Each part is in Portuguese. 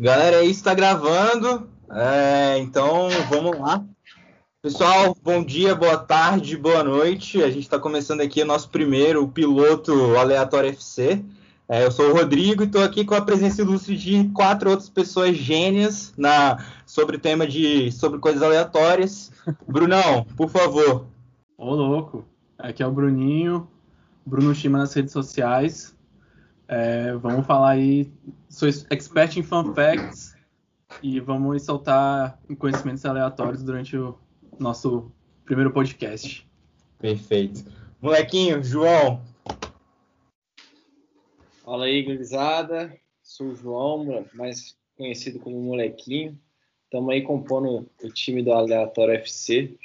Galera, aí está gravando, é, então vamos lá. Pessoal, bom dia, boa tarde, boa noite. A gente está começando aqui o nosso primeiro piloto aleatório FC. É, eu sou o Rodrigo e estou aqui com a presença ilustre de quatro outras pessoas gênias na, sobre o tema de sobre coisas aleatórias. Brunão, por favor. Ô, louco. Aqui é o Bruninho, Bruno Chima nas redes sociais. É, vamos falar aí, sou expert em fun facts e vamos soltar conhecimentos aleatórios durante o nosso primeiro podcast. Perfeito. Molequinho, João. Fala aí, gurizada. Sou o João, mais conhecido como Molequinho. Estamos aí compondo o time do Aleatório FC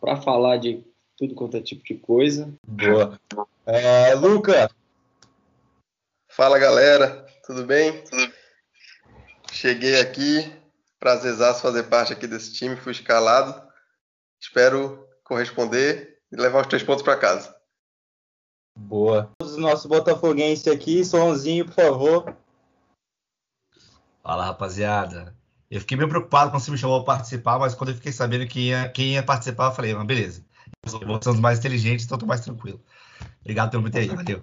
para falar de tudo quanto é tipo de coisa. Boa. É, Luca. Fala galera, tudo bem? Cheguei aqui, prazerzaço fazer parte aqui desse time, fui escalado. Espero corresponder e levar os três pontos para casa. Boa. Os nossos botafoguenses aqui, Sonzinho, por favor. Fala rapaziada. Eu fiquei meio preocupado quando você me chamou para participar, mas quando eu fiquei sabendo que ia, quem ia participar, eu falei, mas beleza. Vocês são os mais inteligentes, então eu tô mais tranquilo. Obrigado pelo muito aí, valeu.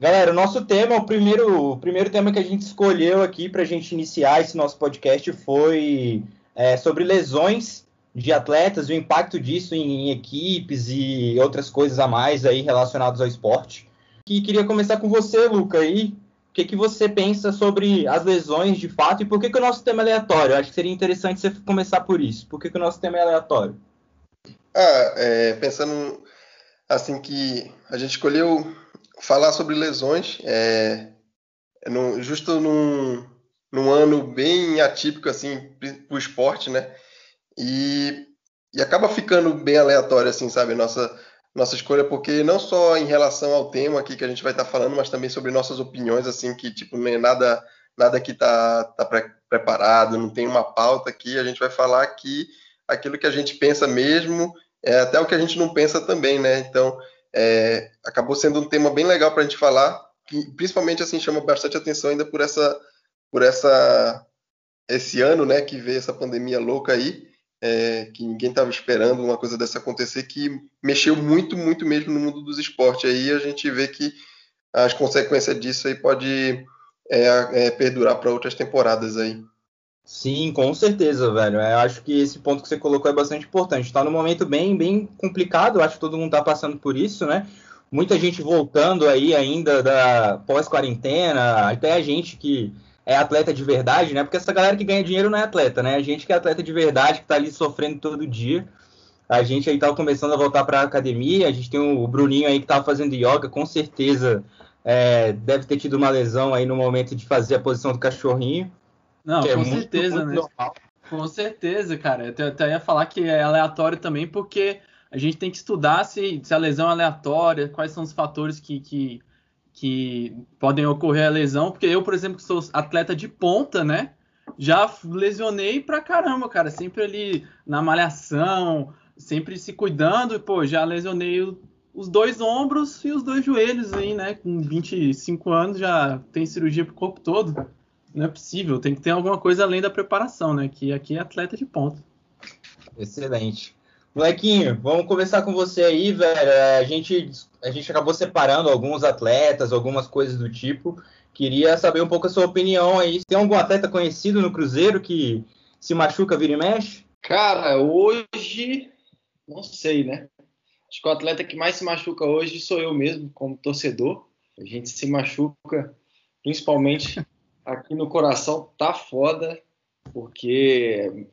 Galera, o nosso tema, o primeiro, o primeiro tema que a gente escolheu aqui para a gente iniciar esse nosso podcast foi é, sobre lesões de atletas, o impacto disso em, em, equipes e outras coisas a mais aí relacionadas ao esporte. E queria começar com você, Luca, aí. O que, que você pensa sobre as lesões de fato e por que, que o nosso tema é aleatório? Eu acho que seria interessante você começar por isso. Por que, que o nosso tema é aleatório? Ah, é, pensando assim que a gente escolheu falar sobre lesões, é, no, justo num, num ano bem atípico assim para o esporte, né? E, e acaba ficando bem aleatório assim, sabe? Nossa nossa escolha porque não só em relação ao tema aqui que a gente vai estar tá falando, mas também sobre nossas opiniões assim que tipo não é nada nada que tá tá pre preparado, não tem uma pauta aqui, a gente vai falar aqui aquilo que a gente pensa mesmo, é até o que a gente não pensa também, né? Então é, acabou sendo um tema bem legal para a gente falar, que principalmente assim chama bastante atenção ainda por essa, por essa esse ano, né, que veio essa pandemia louca aí, é, que ninguém estava esperando uma coisa dessa acontecer, que mexeu muito, muito mesmo no mundo dos esportes. Aí a gente vê que as consequências disso aí pode é, é, perdurar para outras temporadas aí. Sim, com certeza, velho. Eu acho que esse ponto que você colocou é bastante importante. Está num momento bem, bem complicado. Eu acho que todo mundo está passando por isso, né? Muita gente voltando aí ainda da pós-quarentena, até a gente que é atleta de verdade, né? Porque essa galera que ganha dinheiro não é atleta, né? A gente que é atleta de verdade, que está ali sofrendo todo dia. A gente aí estava começando a voltar para a academia. A gente tem o Bruninho aí que estava fazendo yoga, com certeza é, deve ter tido uma lesão aí no momento de fazer a posição do cachorrinho. Não, é com certeza, né? Normal. Com certeza, cara. Eu até ia falar que é aleatório também, porque a gente tem que estudar se, se a lesão é aleatória, quais são os fatores que, que, que podem ocorrer a lesão. Porque eu, por exemplo, que sou atleta de ponta, né? Já lesionei pra caramba, cara. Sempre ali na malhação, sempre se cuidando. E, pô, já lesionei os dois ombros e os dois joelhos aí, né? Com 25 anos já tem cirurgia pro corpo todo não é possível, tem que ter alguma coisa além da preparação, né? Que aqui é atleta de ponta. Excelente. Molequinho, vamos conversar com você aí, velho. É, a gente, a gente acabou separando alguns atletas, algumas coisas do tipo. Queria saber um pouco a sua opinião aí. Tem algum atleta conhecido no Cruzeiro que se machuca, vira e mexe? Cara, hoje, não sei, né? Acho que o atleta que mais se machuca hoje sou eu mesmo, como torcedor. A gente se machuca principalmente aqui no coração tá foda, porque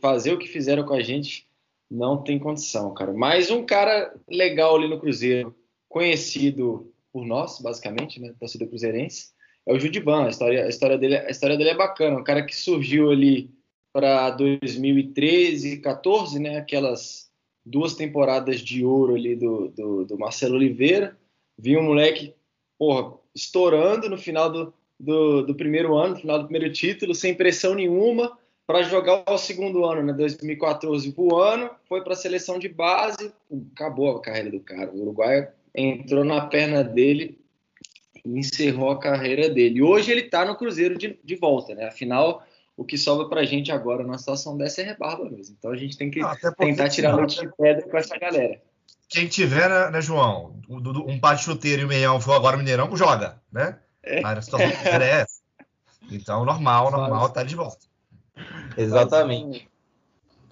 fazer o que fizeram com a gente não tem condição, cara. Mais um cara legal ali no Cruzeiro, conhecido por nós, basicamente, né, torcida cruzeirense, é o Judiban. A história, a história dele, a história dele é bacana. Um cara que surgiu ali para 2013, 14, né, aquelas duas temporadas de ouro ali do, do, do Marcelo Oliveira. Vi um moleque, porra, estourando no final do, do, do primeiro ano, no final do primeiro título, sem pressão nenhuma, para jogar o segundo ano, né? 2014 voando, foi para a seleção de base, acabou a carreira do cara. O Uruguai entrou na perna dele e encerrou a carreira dele. Hoje ele está no Cruzeiro de, de volta, né? Afinal, o que sobra para a gente agora na situação dessa é rebarba mesmo. Então a gente tem que Não, tentar tirar leite de pedra com essa galera. Quem tiver, né, né João, um par de chuteiro e o meião for agora Mineirão, joga, né? É. A situação é essa. Então, normal, normal, tá de volta. Exatamente.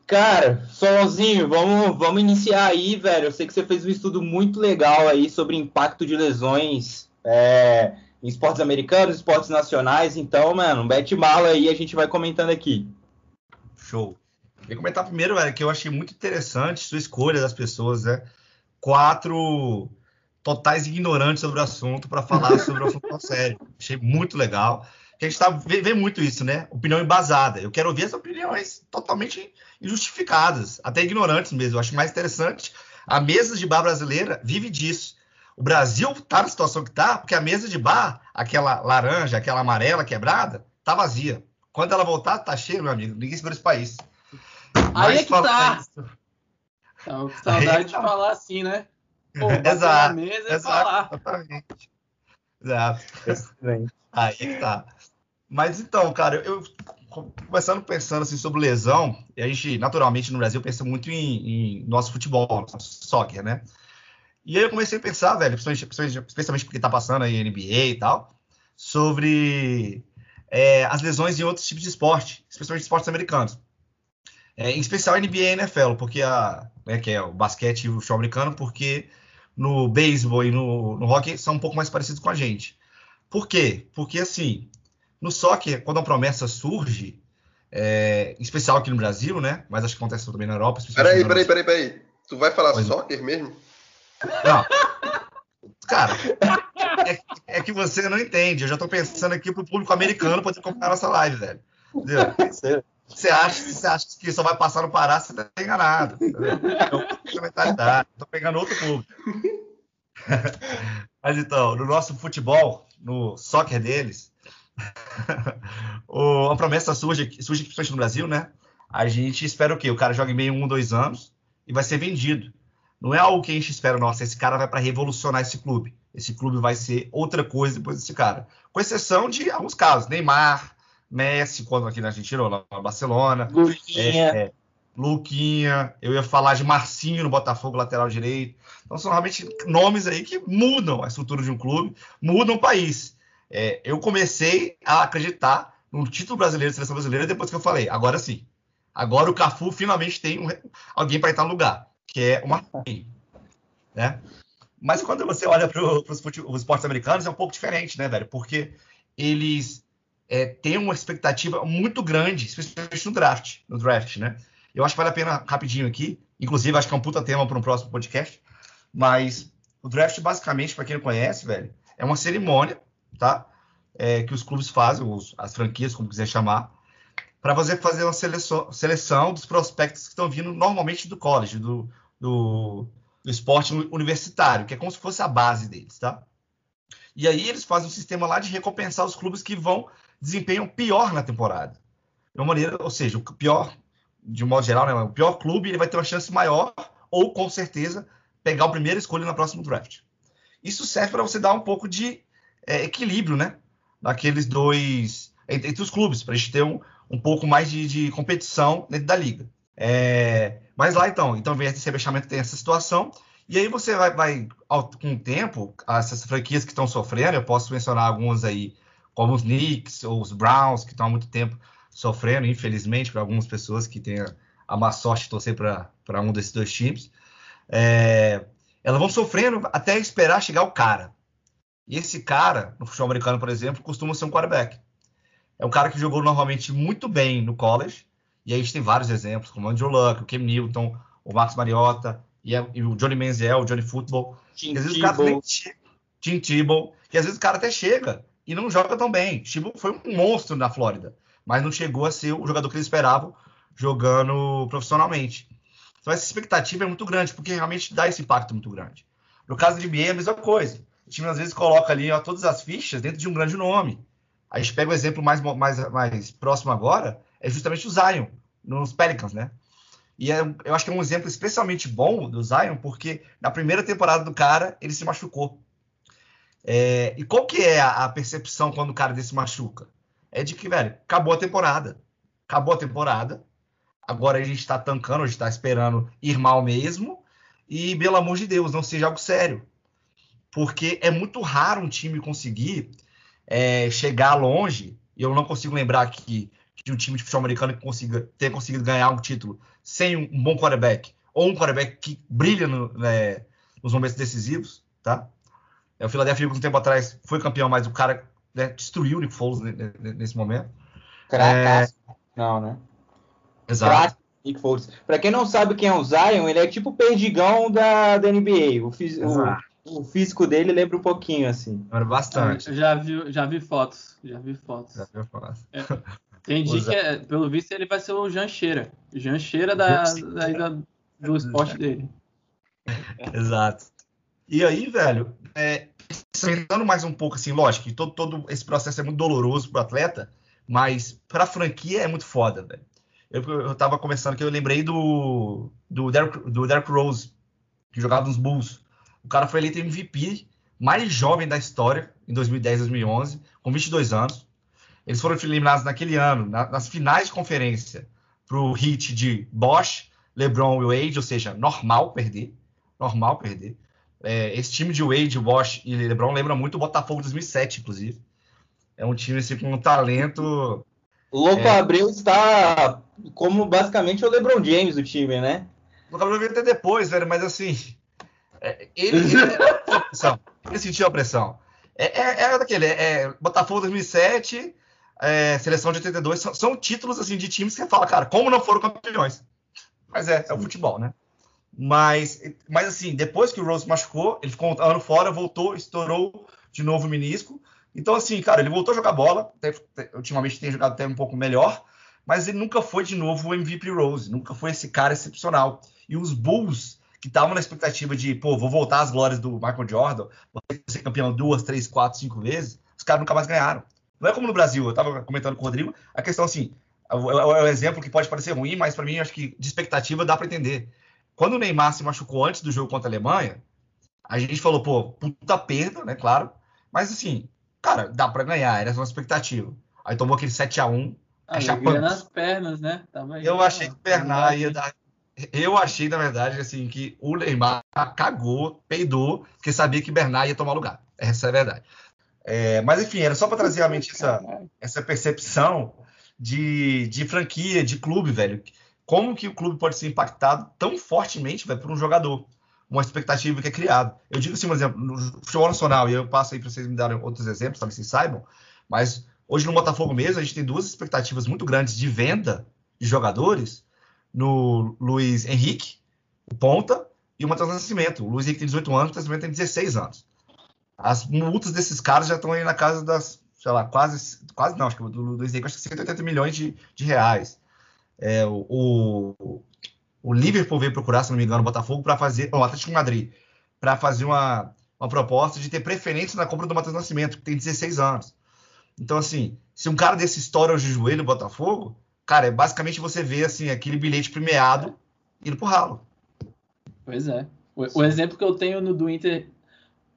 Cara, sozinho, vamos, vamos iniciar aí, velho. Eu sei que você fez um estudo muito legal aí sobre impacto de lesões é, em esportes americanos, esportes nacionais. Então, mano, bete mala aí a gente vai comentando aqui. Show. Vou comentar primeiro, velho, que eu achei muito interessante sua escolha das pessoas, né? Quatro totais ignorantes sobre o assunto para falar sobre o assunto sério. Achei muito legal a gente tá, vê, vê, muito isso, né? Opinião embasada. Eu quero ouvir as opiniões totalmente injustificadas, até ignorantes mesmo. Eu acho mais interessante. A mesa de bar brasileira vive disso. O Brasil tá na situação que tá, porque a mesa de bar, aquela laranja, aquela amarela quebrada, tá vazia. Quando ela voltar, tá cheia, meu amigo. Ninguém segura esse país. Aí é que tá. Isso. Então, saudade de tá. falar assim, né? Pô, exato. Mesa exato, falar. Exatamente. Exato. Aí é que tá. Mas então, cara, eu começando pensando assim sobre lesão, a gente naturalmente no Brasil pensa muito em, em nosso futebol, nosso soccer, né? E aí eu comecei a pensar, velho, especialmente porque tá passando aí NBA e tal, sobre é, as lesões em outros tipos de esporte, especialmente esportes americanos. É, em especial NBA e NFL, porque a, né, que é o basquete e o show americano, porque no beisebol e no, no hockey são um pouco mais parecidos com a gente. Por quê? Porque assim, no soccer, quando a promessa surge, é, em especial aqui no Brasil, né? Mas acho que acontece também na Europa. Peraí, peraí, peraí, peraí. Tu vai falar pois soccer não. mesmo? Não. Cara, é, é, que você não entende. Eu já tô pensando aqui pro público americano poder comprar nossa live, velho. Entendeu? Você acha, você acha que só vai passar no Pará, você tá enganado. É mentalidade. Tô pegando outro público. Mas então, no nosso futebol, no soccer deles, o, a promessa surge, surge principalmente no Brasil, né? A gente espera o quê? O cara joga em meio um, dois anos e vai ser vendido. Não é algo que a gente espera, nossa, esse cara vai para revolucionar esse clube. Esse clube vai ser outra coisa depois desse cara. Com exceção de alguns casos. Neymar, Messi, quando aqui na Argentina, ou na Barcelona. Luquinha. É, é, Luquinha. Eu ia falar de Marcinho no Botafogo, lateral direito. Então são realmente nomes aí que mudam a estrutura de um clube, mudam o país. É, eu comecei a acreditar no título brasileiro de seleção brasileira depois que eu falei, agora sim. Agora o Cafu finalmente tem um, alguém para estar no lugar, que é o Marquinhos. Né? Mas quando você olha para os esportes americanos, é um pouco diferente, né, velho? Porque eles é, têm uma expectativa muito grande, especialmente no draft, no draft, né? Eu acho que vale a pena rapidinho aqui, inclusive acho que é um puta tema para um próximo podcast, mas o draft basicamente, para quem não conhece, velho, é uma cerimônia tá? É, que os clubes fazem, os, as franquias, como quiser chamar, para você fazer uma seleção, seleção dos prospectos que estão vindo normalmente do college, do, do, do, esporte universitário, que é como se fosse a base deles, tá? E aí eles fazem um sistema lá de recompensar os clubes que vão desempenham pior na temporada. De uma maneira, ou seja, o pior, de um modo geral, né, o pior clube ele vai ter uma chance maior, ou com certeza, pegar o primeiro escolha na próxima draft. Isso serve para você dar um pouco de é, equilíbrio, né? Daqueles dois. Entre, entre os clubes, para a gente ter um, um pouco mais de, de competição dentro da liga. É, mas lá então, então vem esse rebaixamento, tem essa situação. E aí você vai, vai com o tempo, essas franquias que estão sofrendo, eu posso mencionar algumas aí, como os Knicks ou os Browns, que estão há muito tempo sofrendo, infelizmente, para algumas pessoas que têm a, a má sorte de torcer para um desses dois times. É, elas vão sofrendo até esperar chegar o cara. E esse cara, no futebol americano, por exemplo, costuma ser um quarterback. É um cara que jogou normalmente muito bem no college, e aí a gente tem vários exemplos, como o Andrew Luck, o Cam Newton, o Max Mariota, e, o Johnny Manziel, o Johnny Football. Tim às vezes o cara Tim Tebow, que às vezes o cara até chega e não joga tão bem. Tebow foi um monstro na Flórida, mas não chegou a ser o jogador que eles esperavam jogando profissionalmente. Então essa expectativa é muito grande, porque realmente dá esse impacto muito grande. No caso de NBA é a mesma coisa. Time às vezes coloca ali ó, todas as fichas dentro de um grande nome. A gente pega o exemplo mais, mais, mais próximo agora, é justamente o Zion, nos Pelicans, né? E é, eu acho que é um exemplo especialmente bom do Zion, porque na primeira temporada do cara, ele se machucou. É, e qual que é a, a, percepção quando o cara desse machuca? É de que, velho, acabou a temporada. Acabou a temporada. Agora a gente tá tancando, a gente tá esperando ir mal mesmo. E, pelo amor de Deus, não seja algo sério. Porque é muito raro um time conseguir é, chegar longe. E eu não consigo lembrar aqui de um time de futebol americano que consiga ter conseguido ganhar um título sem um bom quarterback. Ou um quarterback que brilha no, né, nos momentos decisivos, tá? É, o Philadelphia Eagles um tempo atrás foi campeão, mas o cara né, destruiu o Nick Foles nesse momento. Cracaço. É... Não, né? Exato. Nick Foles. Pra quem não sabe quem é o Zion, ele é tipo o perdigão da, da NBA. O, fis... o, o, físico dele lembra um pouquinho, assim. Lembra bastante. Eu já vi, já vi fotos. Já vi fotos. Já vi fotos. É. Entendi que, é, pelo visto, ele vai ser o Jancheira. Jancheira da, da, da, do esporte dele. Exato. E aí, velho, é, Sentando mais um pouco, assim, lógico que todo, todo esse processo é muito doloroso pro atleta, mas pra franquia é muito foda, velho. Eu, eu tava conversando que eu lembrei do, do, Derrick, do Derrick Rose, que jogava nos Bulls. O cara foi eleito MVP mais jovem da história, em 2010, 2011, com 22 anos. Eles foram eliminados naquele ano, na, nas finais de conferência, pro hit de Bosch, LeBron e Wade, ou seja, normal perder. Normal perder. É, esse time de Wade, Bosch e LeBron lembra muito o Botafogo 2007, inclusive. É um time assim, com um talento. Louco é... Abreu está como basicamente o LeBron James do time, né? O Louco Abreu veio até depois, velho, mas assim. É, ele, ele, ele sentiu a pressão. É, é, é daquele, é, Botafogo 2007, é, seleção de 82, são, são, títulos assim de times que você fala, cara, como não foram campeões? Mas é, é o futebol, né? Mas, mas assim, depois que o Rose machucou, ele ficou um ano fora, voltou, estourou de novo o menisco. Então, assim, cara, ele voltou a jogar bola. ultimamente tem jogado até um pouco melhor, mas ele nunca foi de novo o MVP Rose, nunca foi esse cara excepcional. E os Bulls, que estavam na expectativa de, pô, vou voltar às glórias do Michael Jordan, vou ser campeão duas, três, quatro, cinco vezes, os caras nunca mais ganharam. Não é como no Brasil, eu tava comentando com o Rodrigo, a questão assim, é o é exemplo que pode parecer ruim, mas para mim acho que de expectativa dá para entender. Quando o Neymar se machucou antes do jogo contra a Alemanha, a gente falou, pô, puta perda, né? Claro. Mas assim, cara, dá para ganhar, era uma expectativa. Aí tomou aquele 7x1. Ah, é nas pernas, né? Tava eu achei que Bernard ia dar. Eu achei, na verdade, assim, que o Neymar cagou, peidou, porque sabia que Bernard ia tomar lugar. Essa é a verdade. É, mas enfim, era só para trazer realmente essa, essa percepção de, de franquia, de clube, velho como que o clube pode ser impactado tão fortemente véio, por um jogador, uma expectativa que é criada. Eu digo assim, por exemplo, no futebol nacional, e eu passo aí para vocês me darem outros exemplos, talvez vocês saibam, mas hoje no Botafogo mesmo, a gente tem duas expectativas muito grandes de venda de jogadores no Luiz Henrique, o ponta, e o Matheus Nascimento. O Luiz Henrique tem 18 anos, o Nascimento tem 16 anos. As multas desses caras já estão aí na casa das, sei lá, quase, quase não, acho que o do Luiz Henrique acho que 180 milhões de, de reais. É, o, o Liverpool veio procurar, se não me engano, o Botafogo para fazer, o Atlético Madrid, para fazer uma, uma proposta de ter preferência na compra do Matheus Nascimento, que tem 16 anos. Então, assim, se um cara desse estoura hoje de joelho no Botafogo, cara, é basicamente você vê assim, aquele bilhete premiado indo pro ralo. Pois é. O, o exemplo que eu tenho no do Inter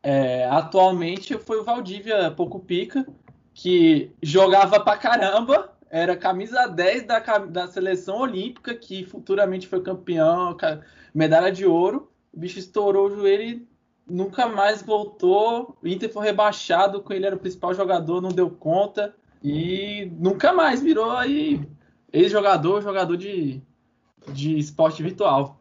é, atualmente foi o Valdívia Pouco Pica, que jogava pra caramba, era camisa 10 da, da seleção olímpica, que futuramente foi campeão, medalha de ouro. O bicho estourou o joelho e nunca mais voltou. O Inter foi rebaixado, com ele era o principal jogador, não deu conta. E nunca mais virou aí ex-jogador, jogador de, de esporte virtual.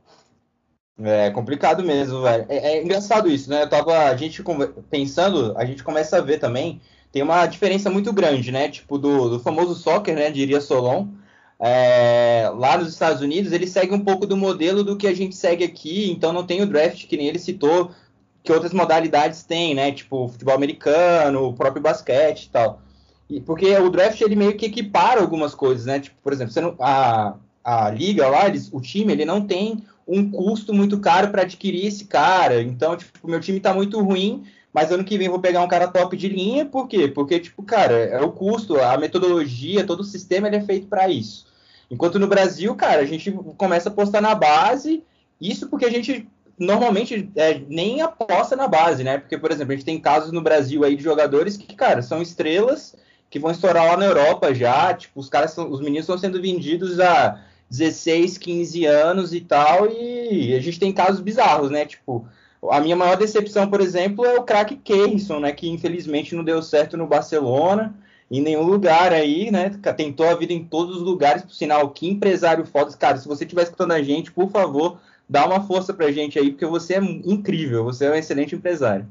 É complicado mesmo, velho. É, é, engraçado isso, né? Eu tava, a gente pensando, a gente começa a ver também tem uma diferença muito grande, né? Tipo, do, do famoso soccer, né? Diria Solon. É, lá nos Estados Unidos, ele segue um pouco do modelo do que a gente segue aqui, então não tem o draft que nem ele citou, que outras modalidades têm, né? Tipo, futebol americano, o próprio basquete e tal. E, porque o draft ele meio que equipara algumas coisas, né? Tipo, por exemplo, não, a, a liga lá, eles, o time, ele não tem um custo muito caro para adquirir esse cara. Então, tipo, meu time está muito ruim, mas ano que vem vou pegar um cara top de linha, por quê? Porque, tipo, cara, é o custo, a metodologia, todo o sistema ele é feito para isso. Enquanto no Brasil, cara, a gente começa a apostar na base, isso porque a gente normalmente é, nem aposta na base, né? Porque, por exemplo, a gente tem casos no Brasil aí de jogadores que, cara, são estrelas que vão estourar lá na Europa já, tipo, os caras, são, os meninos estão sendo vendidos a 16, 15 anos e tal, e a gente tem casos bizarros, né? Tipo, a minha maior decepção, por exemplo, é o craque Keirson, né? Que infelizmente não deu certo no Barcelona, em nenhum lugar aí, né? Tentou a vida em todos os lugares, por sinal, que empresário foda. Cara, se você estiver escutando a gente, por favor, dá uma força pra gente aí, porque você é incrível, você é um excelente empresário.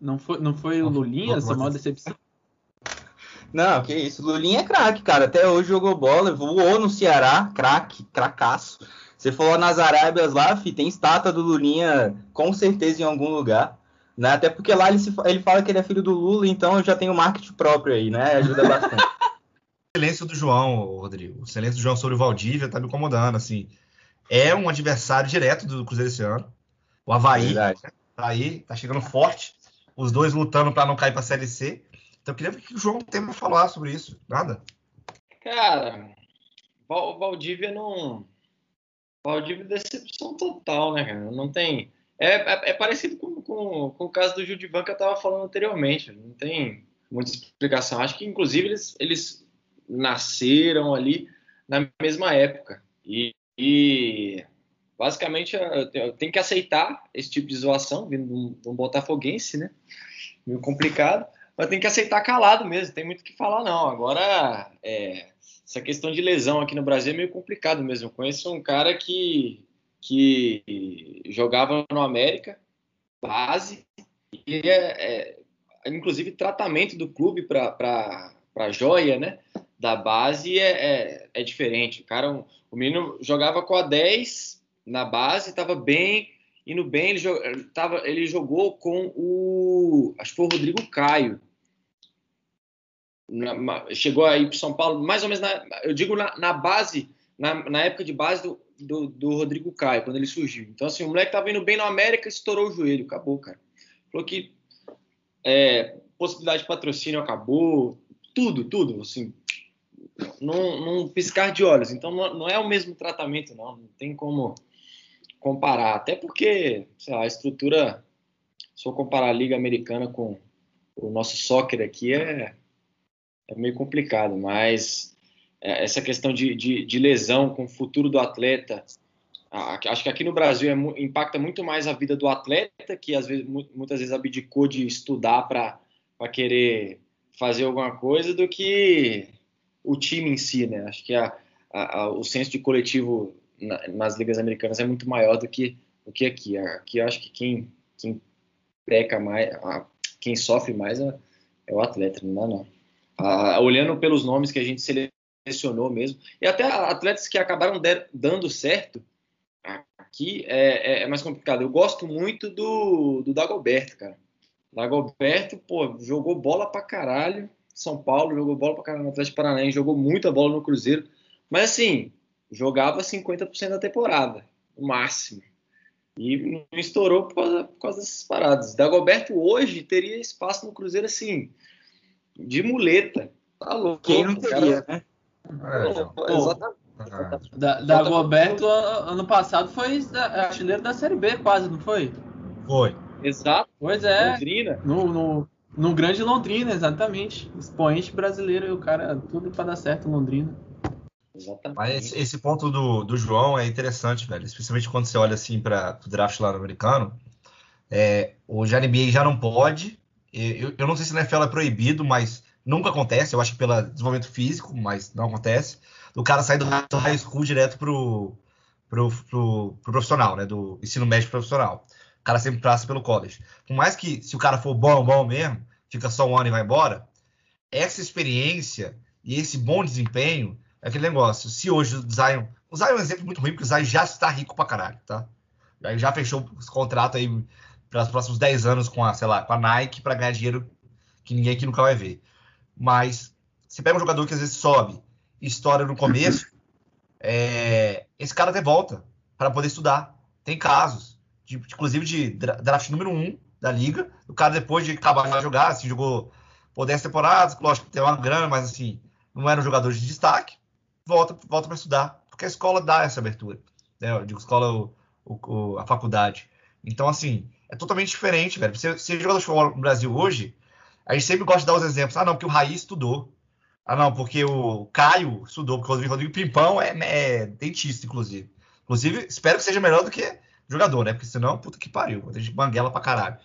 Não foi, não foi o Lulinha essa maior decepção? Não, que isso. Lulinha é craque, cara. Até hoje jogou bola, voou no Ceará, craque, cracaço. Você falou nas Arábias lá, fi, tem estátua do Lulinha com certeza em algum lugar. Né? Até porque lá ele, se, ele fala que ele é filho do Lula, então já tem o marketing próprio aí, né? Ajuda bastante. o silêncio do João, Rodrigo. O silêncio do João sobre o Valdívia tá me incomodando, assim. É um adversário direto do Cruzeiro esse ano. O Havaí Verdade. tá aí, tá chegando forte. Os dois lutando para não cair pra Série C. Então eu queria ver o que o João tem pra falar sobre isso. Nada? Cara, o Valdívia não Valdívia decepção total, né, cara? Não tem. É, é, é parecido com, com, com, o caso do Judivan que eu estava falando anteriormente. Não tem muita explicação. Acho que, inclusive, eles, eles nasceram ali na mesma época. E, e basicamente eu tenho que aceitar esse tipo de zoação vindo de um, de um botafoguense, né? Meio complicado. Mas tem que aceitar calado mesmo, tem muito o que falar, não. Agora, é, essa questão de lesão aqui no Brasil é meio complicado mesmo. Eu conheço um cara que, que jogava no América, base, e é, é inclusive tratamento do clube para joia, né? Da base é, é, é, diferente. O cara, o menino jogava com a 10 na base, estava bem, indo bem, ele, tava, ele jogou com o. Acho que foi o Rodrigo Caio na, chegou aí para São Paulo, mais ou menos, na, eu digo na, na base, na, época de base do, do, do, Rodrigo Caio, quando ele surgiu. Então, assim, o moleque estava indo bem no América, estourou o joelho, acabou, cara. Falou que é, possibilidade de patrocínio acabou, tudo, tudo, assim, num, num piscar de olhos. Então, não, não, é o mesmo tratamento, não, não tem como comparar, até porque, sei lá, a estrutura, se eu comparar a Liga Americana com o nosso soccer aqui, é é meio complicado, mas é, essa questão de, de, de, lesão com o futuro do atleta, acho que aqui no Brasil é, impacta muito mais a vida do atleta, que às vezes, muitas vezes abdicou de estudar para querer fazer alguma coisa, do que o time em si, né? Acho que a, a, o senso de coletivo na, nas ligas americanas é muito maior do que, do que aqui. Aqui acho que quem, quem peca mais, quem sofre mais é, é o atleta, não dá não ah, olhando pelos nomes que a gente selecionou mesmo, e até atletas que acabaram dando certo, aqui é, é, é, mais complicado. Eu gosto muito do, do Dagoberto, cara. Dagoberto, pô, jogou bola pra caralho. São Paulo jogou bola pra caralho no Atlético Paranaense, jogou muita bola no Cruzeiro. Mas assim, jogava 50% da temporada, o máximo. E não estourou por causa, por causa dessas paradas. Dagoberto hoje teria espaço no Cruzeiro assim de muleta. Tá louco. Quem não teria, cara... né? É, exatamente. Da, da Roberto, ano passado, foi artilheiro da Série B, quase, não foi? Foi. Exato. Pois é. Londrina. No, no, no grande Londrina, exatamente. Expoente brasileiro e o cara, tudo para dar certo Londrina. Exatamente. Mas esse, esse, ponto do, do João é interessante, velho. Especialmente quando você olha assim para o draft lá no americano. É, o NBA já não pode, eu, eu não sei se na NFL é proibido, mas nunca acontece. Eu acho que pelo desenvolvimento físico, mas não acontece. O cara sair do high school direto pro, pro, pro, pro profissional, né? Do ensino médio profissional. O cara sempre passa pelo college. Por mais que, se o cara for bom, bom mesmo, fica só um ano e vai embora, essa experiência e esse bom desempenho é aquele negócio. Se hoje o Zion. O Zion é um exemplo muito ruim, porque o Zion já está rico pra caralho, tá? Já fechou o contrato aí para os próximos 10 anos com a, sei lá, com a Nike para ganhar dinheiro que ninguém aqui nunca vai ver. Mas você pega um jogador que às vezes sobe estoura no começo, é, esse cara até volta para poder estudar. Tem casos, de, inclusive de draft número 1, da liga. O cara, depois de acabar de jogar, assim, jogou por 10 temporadas, lógico que tem uma grana, mas assim, não era um jogador de destaque, volta, volta para estudar, porque a escola dá essa abertura. Né? Eu digo escola, o, o, a faculdade. Então, assim, é totalmente diferente, velho. Você, você jogador de futebol no Brasil hoje, a gente sempre gosta de dar os exemplos. Ah, não, porque o Raiz estudou. Ah, não, porque o Caio estudou, porque o Rodrigo Pimpão é, é dentista, inclusive. Inclusive, espero que seja melhor do que jogador, né? Porque senão, puta que pariu, ter de banguela pra caralho.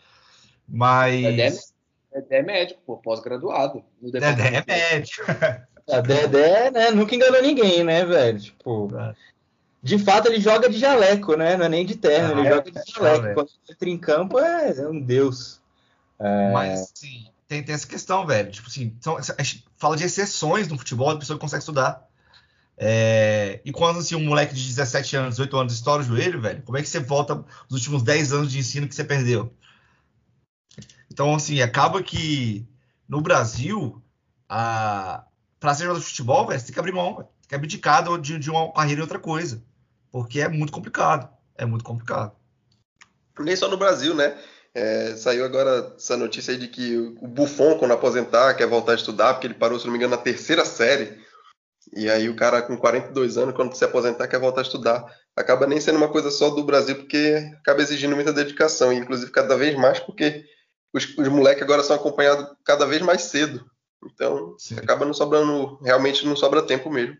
Mas. Dedé, Dedé é médico, pô, pós-graduado. Dedé é médico. A Dedé, né, nunca enganou ninguém, né, velho? Tipo. É. De fato, ele joga de jaleco, né? Não é nem de terno, ah, ele é, joga de é, jaleco. É, Quando ele entra em campo, é, é um deus. Mas, sim, tem, tem essa questão, velho. Tipo assim, são, a gente fala de exceções no futebol, a pessoa que consegue estudar. É, e quando assim, um moleque de 17 anos, 18 anos estoura o joelho, velho, como é que você volta nos últimos 10 anos de ensino que você perdeu? Então, assim, acaba que no Brasil, a... para ser jogador de futebol, velho, você tem que abrir mão, véio. tem que abdicar de, de uma carreira em outra coisa. Porque é muito complicado. É muito complicado. Nem só no Brasil, né? É, saiu agora essa notícia aí de que o Buffon, quando aposentar, quer voltar a estudar, porque ele parou, se não me engano, na terceira série. E aí o cara com 42 anos, quando se aposentar, quer voltar a estudar. Acaba nem sendo uma coisa só do Brasil, porque acaba exigindo muita dedicação, e inclusive cada vez mais, porque os, os moleques agora são acompanhados cada vez mais cedo. Então, Sim. acaba não sobrando, realmente não sobra tempo mesmo.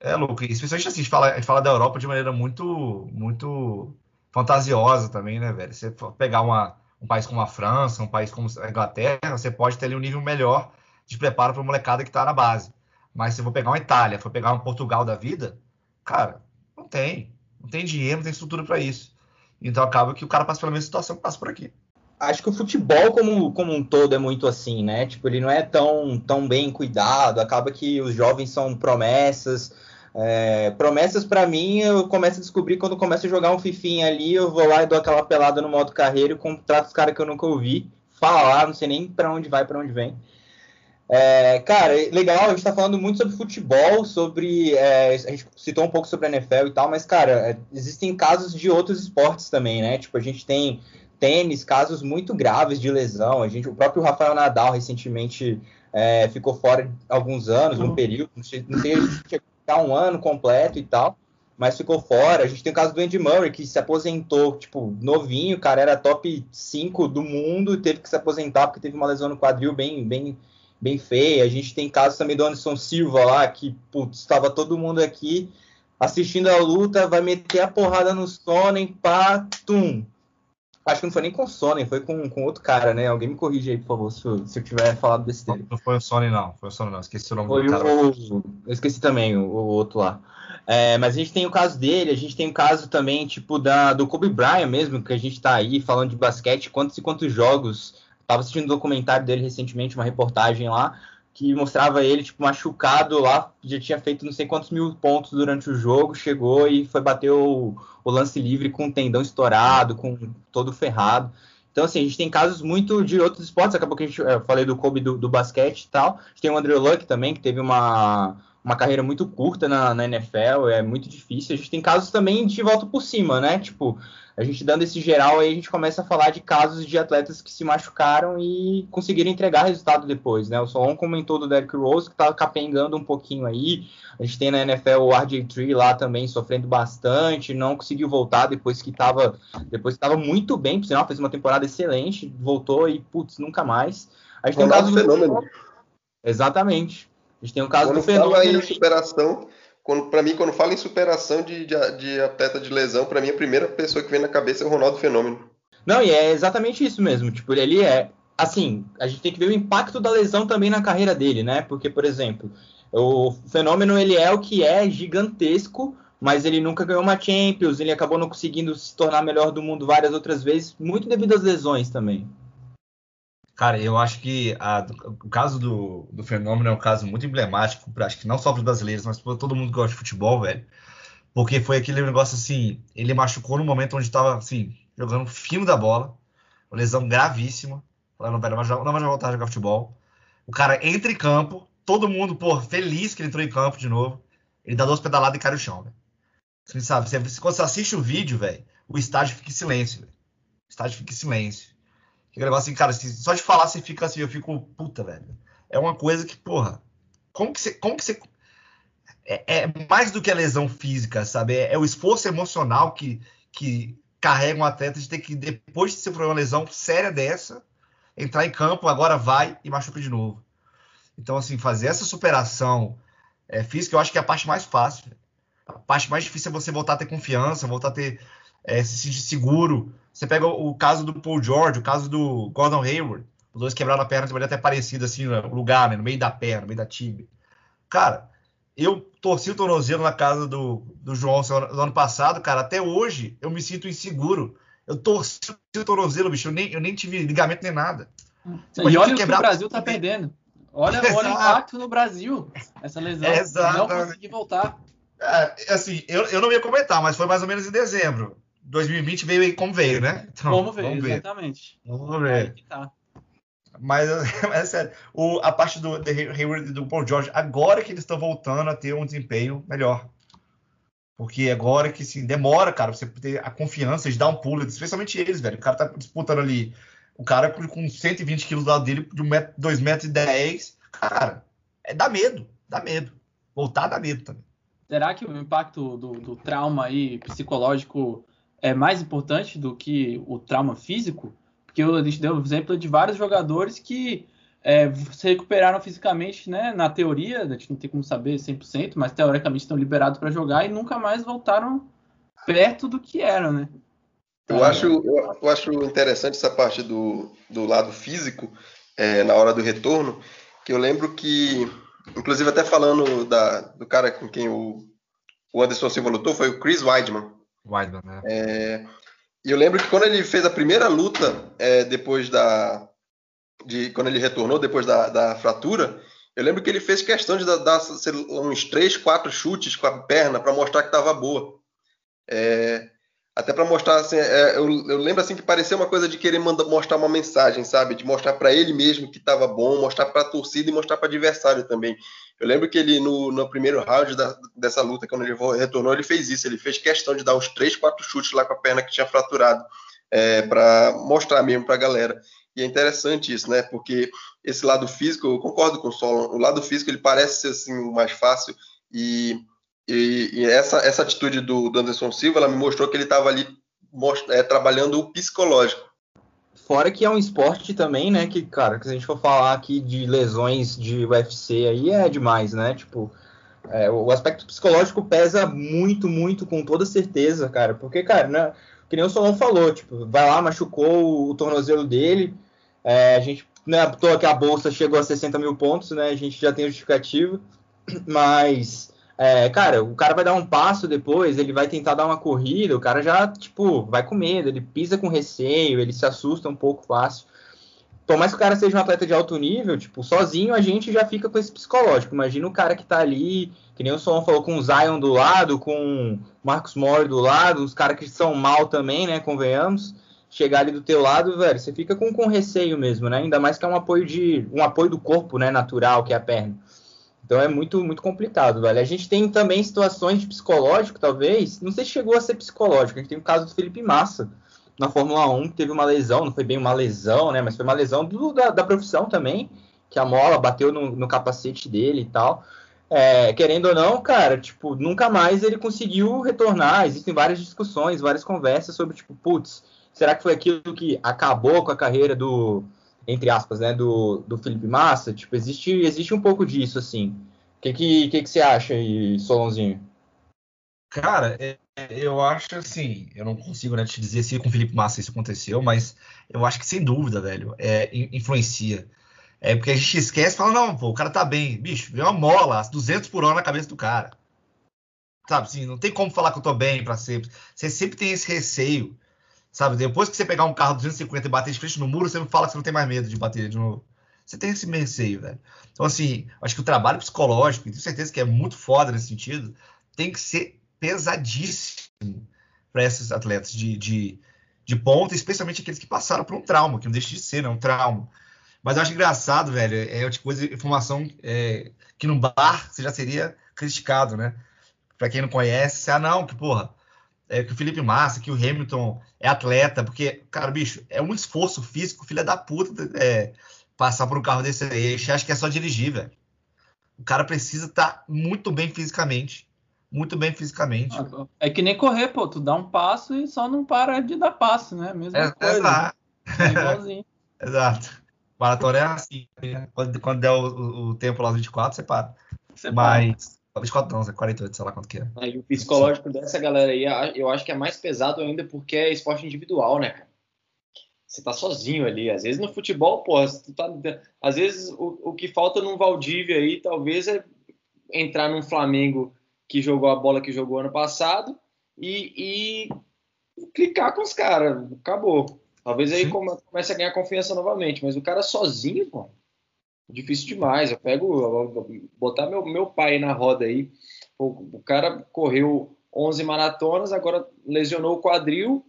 É, louco. Especialmente assim, a gente, fala, a gente fala da Europa de maneira muito, muito fantasiosa também, né, velho? Você pegar uma, um país como a França, um país como a Inglaterra, você pode ter ali um nível melhor de preparo para a molecada que está na base. Mas se eu vou pegar uma Itália, for pegar um Portugal da vida, cara, não tem. Não tem dinheiro, não tem estrutura para isso. Então acaba que o cara passa pela mesma situação que passa por aqui. Acho que o futebol como, como um todo é muito assim, né? Tipo, ele não é tão, tão bem cuidado, acaba que os jovens são promessas, é, promessas para mim, eu começo a descobrir quando começo a jogar um fifinha ali, eu vou lá e dou aquela pelada no modo carreira e contrato os caras que eu nunca ouvi, falar, não sei nem para onde vai, para onde vem. É, cara, legal, a gente tá falando muito sobre futebol, sobre. É, a gente citou um pouco sobre a NFL e tal, mas, cara, é, existem casos de outros esportes também, né? Tipo, a gente tem tênis, casos muito graves de lesão. A gente, o próprio Rafael Nadal recentemente é, ficou fora alguns anos, um período, não sei, não sei ficar um ano completo e tal, mas ficou fora. A gente tem o caso do Andy Murray, que se aposentou, tipo, novinho, cara era top 5 do mundo, e teve que se aposentar porque teve uma lesão no quadril bem, bem, bem feia. A gente tem casos também do Anderson Silva lá, que, putz, estava todo mundo aqui assistindo a luta, vai meter a porrada no Sonnen, pá, tum, Acho que não foi nem com o Sony, foi com, com outro cara, né? Alguém me corrige aí, por favor, se eu, se eu tiver falado besteira. Não, não foi o Sony, não. Foi o Sony, não. Esqueci o nome foi do cara. O, eu esqueci também o, o outro lá. É, mas a gente tem o caso dele, a gente tem o caso também, tipo, da, do Kobe Bryant mesmo, que a gente tá aí falando de basquete, quantos e quantos jogos. Tava assistindo um documentário dele recentemente, uma reportagem lá, que mostrava ele, tipo, machucado lá, já tinha feito não sei quantos mil pontos durante o jogo, chegou e foi bater o, o lance livre com o tendão estourado, com todo ferrado. Então, assim, a gente tem casos muito de outros esportes, acabou que a gente, eu falei do Kobe do, do basquete e tal, a gente tem o Andrew Luck também, que teve uma, uma carreira muito curta na, na, NFL, é muito difícil. A gente tem casos também de volta por cima, né? Tipo, a gente dando esse geral aí, a gente começa a falar de casos de atletas que se machucaram e conseguiram entregar resultado depois, né? O Solon comentou do Derrick Rose, que tá capengando um pouquinho aí. A gente tem na NFL o RJ3 lá também sofrendo bastante, não conseguiu voltar depois que tava, depois que tava muito bem, por sinal, fez uma temporada excelente, voltou e, putz, nunca mais. A gente tem um caso fenômeno. Exatamente. A gente tem um caso quando do fenômeno. Fala em superação, para mim, quando fala em superação de, de, de atleta de lesão, para mim a primeira pessoa que vem na cabeça é o Ronaldo Fenômeno. Não, e é exatamente isso mesmo. Tipo, ele é. Assim, a gente tem que ver o impacto da lesão também na carreira dele, né? Porque, por exemplo, o Fenômeno ele é o que é gigantesco, mas ele nunca ganhou uma Champions, ele acabou não conseguindo se tornar melhor do mundo várias outras vezes, muito devido às lesões também. Cara, eu acho que a, o caso do, do fenômeno é um caso muito emblemático, pra, acho que não só para os brasileiros, mas para todo mundo que gosta de futebol, velho. Porque foi aquele negócio assim, ele machucou no momento onde estava assim, jogando fino da bola, lesão gravíssima. Falando, velho, não vai voltar a jogar futebol. O cara entra em campo, todo mundo, pô, feliz que ele entrou em campo de novo. Ele dá duas pedaladas e cai no chão, velho. Você sabe, você, quando você assiste o vídeo, velho, o estádio fica em silêncio, velho. O estádio fica em silêncio. Que negócio assim, cara, só de falar você fica assim, eu fico, puta, velho. É uma coisa que, porra, como que você. Como que você é, é mais do que a lesão física, sabe? É, é, o esforço emocional que, que carrega um atleta de ter que, depois de sofrer uma lesão séria dessa, entrar em campo, agora vai e machuca de novo. Então, assim, fazer essa superação é, física, eu acho que é a parte mais fácil. A parte mais difícil é você voltar a ter confiança, voltar a ter é, se sentir seguro. Você pega o, o, caso do Paul George, o caso do Gordon Hayward. Os dois quebraram a perna de maneira até parecida, assim, no lugar, né, no meio da perna, no meio da tibia. Cara, eu torci o tornozelo na casa do, do João no ano passado, cara. Até hoje eu me sinto inseguro. Eu torci o tornozelo, bicho. Eu nem, eu nem tive ligamento nem nada. Você e olha quebrar... que o Brasil tá perdendo. Olha, olha o impacto no Brasil, essa lesão. Exato. Não conseguir voltar. É, assim, eu, eu não ia comentar, mas foi mais ou menos em dezembro. 2020 veio como veio, né? Então, como veio, vamos exatamente. Vamos ver. Tá. Mas, mas é sério, o, a parte do Hayward e do Paul George, agora que eles estão voltando a ter um desempenho melhor. Porque agora que sim, demora, cara, você ter a confiança de dar um pulo, especialmente eles, velho. O cara tá disputando ali, o cara com 120 quilos do lado dele, de 2,10 metros e 10, cara, é, dá medo, dá medo. Voltar dá medo também. Será que o impacto do, do trauma aí psicológico é mais importante do que o trauma físico? Porque a gente deu o exemplo de vários jogadores que é, se recuperaram fisicamente, né? Na teoria, a gente não tem como saber 100%, mas teoricamente estão liberados para jogar e nunca mais voltaram perto do que eram, né? Eu acho, eu, eu acho interessante essa parte do, do lado físico é, na hora do retorno, que eu lembro que, inclusive até falando da, do cara com quem o, o Anderson Silva lutou, foi o Chris Weidman. Weidman, né? É, e eu lembro que quando ele fez a primeira luta, é, depois da. De, quando ele retornou depois da, da fratura, eu lembro que ele fez questão de dar, dar uns três, quatro chutes com a perna para mostrar que estava boa. É, até para mostrar assim, é, eu, eu, lembro assim que parecia uma coisa de querer mostrar uma mensagem, sabe? De mostrar para ele mesmo que estava bom, mostrar para a torcida e mostrar para adversário também. Eu lembro que ele no, no primeiro round da, dessa luta, quando ele retornou, ele fez isso. Ele fez questão de dar uns três, quatro chutes lá com a perna que tinha fraturado, é, para mostrar mesmo para a galera. E é interessante isso, né? Porque esse lado físico, eu concordo com o Solon, o lado físico ele parece ser assim o mais fácil e e, e essa, essa atitude do, do, Anderson Silva, ela me mostrou que ele estava ali é, trabalhando o psicológico. Fora que é um esporte também, né? Que, cara, que se a gente for falar aqui de lesões de UFC aí é demais, né? Tipo, é, o aspecto psicológico pesa muito, muito, com toda certeza, cara. Porque, cara, né, que nem o Solon falou, tipo, vai lá, machucou o, tornozelo dele. É, a gente, né, toa que a bolsa chegou a 60 mil pontos, né? A gente já tem justificativa. Mas é, cara, o cara vai dar um passo depois, ele vai tentar dar uma corrida, o cara já, tipo, vai com medo, ele pisa com receio, ele se assusta um pouco fácil. Por mais que o cara seja um atleta de alto nível, tipo, sozinho a gente já fica com esse psicológico. Imagina o cara que tá ali, que nem o Solon falou, com o Zion do lado, com o Marcos Mori do lado, os caras que são mal também, né, convenhamos. Chegar ali do teu lado, velho, você fica com, com receio mesmo, né? Ainda mais que é um apoio de um apoio do corpo, né, natural, que é a perna. Então é muito, muito complicado, velho. A gente tem também situações de psicológico, talvez. Não sei se chegou a ser psicológico. A gente tem o caso do Felipe Massa na Fórmula 1, que teve uma lesão, não foi bem uma lesão, né? Mas foi uma lesão do, da, da, profissão também, que a mola bateu no, no capacete dele e tal. É, querendo ou não, cara, tipo, nunca mais ele conseguiu retornar. Existem várias discussões, várias conversas sobre, tipo, putz, será que foi aquilo que acabou com a carreira do, entre aspas, né, do, do Felipe Massa, tipo, existe, existe um pouco disso, assim. O que, que, que, que você acha aí, Solonzinho? Cara, é, eu acho assim, eu não consigo né, te dizer se com o Felipe Massa isso aconteceu, mas eu acho que sem dúvida, velho, é, influencia. É porque a gente esquece e fala, não, pô, o cara tá bem. Bicho, vem uma mola, 200 por hora na cabeça do cara. Sabe, assim, não tem como falar que eu tô bem para sempre. Você sempre tem esse receio. Sabe, depois que você pegar um carro 250 e bater de frente no muro, você não fala que você não tem mais medo de bater de novo. Você tem esse receio, velho. Então, assim, acho que o trabalho psicológico, tenho certeza que é muito foda nesse sentido, tem que ser pesadíssimo para esses atletas de, de, de ponta, especialmente aqueles que passaram por um trauma, que não deixa de ser, né? Um trauma. Mas eu acho engraçado, velho, é tipo coisa, informação é, que no bar você já seria criticado, né? Para quem não conhece, ah, não, que porra, é, que o Felipe Massa, que o Hamilton é atleta, porque, cara, bicho, é um esforço físico, filha da puta, é, passar por um carro desse aí. Acha que é só dirigir, velho. O cara precisa estar tá muito bem fisicamente. Muito bem fisicamente. É que nem correr, pô. Tu dá um passo e só não para de dar passo, né? Mesma é, coisa. Exato. Né? É igualzinho. exato. Maratona é assim. Né? Quando, quando der o, o, tempo lá dos 24, você para. Você Mas. Para. 24 não, 48, sei lá quanto que é. Aí, o psicológico dessa galera aí, eu acho que é mais pesado ainda porque é esporte individual, né, cara? Você tá sozinho ali. Às vezes no futebol, pô, tá, às vezes o, o que falta num Valdívia aí, talvez é entrar num Flamengo que jogou a bola que jogou ano passado e, e clicar com os caras. Acabou. Talvez aí comece a ganhar confiança novamente. Mas o cara sozinho, pô, difícil demais. Eu pego, eu botar meu, meu pai na roda aí. O, o cara correu 11 maratonas, agora lesionou o quadril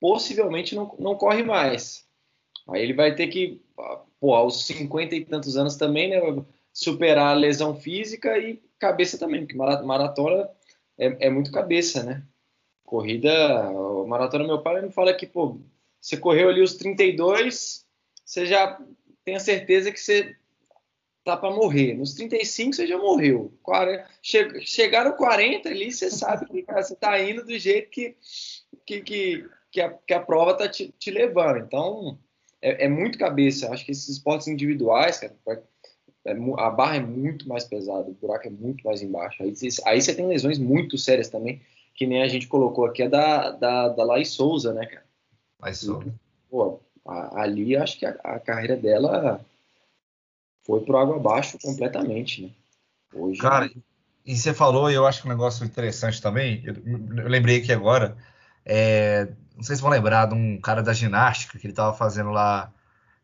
possivelmente não, não corre mais. Aí ele vai ter que, pô, aos 50 e tantos anos também, né, superar a lesão física e cabeça também, porque maratona é, é muito cabeça, né? Corrida, maratona, meu pai me fala que, pô, você correu ali os 32, você já tem a certeza que você tá para morrer. Nos 35 você já morreu. 40, che, chegaram 40 ali, você sabe que cara, você tá indo do jeito que, que, que que a, que a prova está te, te, levando. Então, é, é, muito cabeça. Acho que esses esportes individuais, cara, é, a barra é muito mais pesada, o buraco é muito mais embaixo. Aí, aí você tem lesões muito sérias também, que nem a gente colocou aqui, é da, da, da Laís Souza, né, cara? Laís Souza. Pô, ali acho que a, a, carreira dela foi pro água abaixo completamente, né? Hoje, cara, e você falou, eu acho que um negócio interessante também, eu, eu lembrei aqui agora, é, não sei se vão lembrar de um cara da ginástica que ele tava fazendo lá.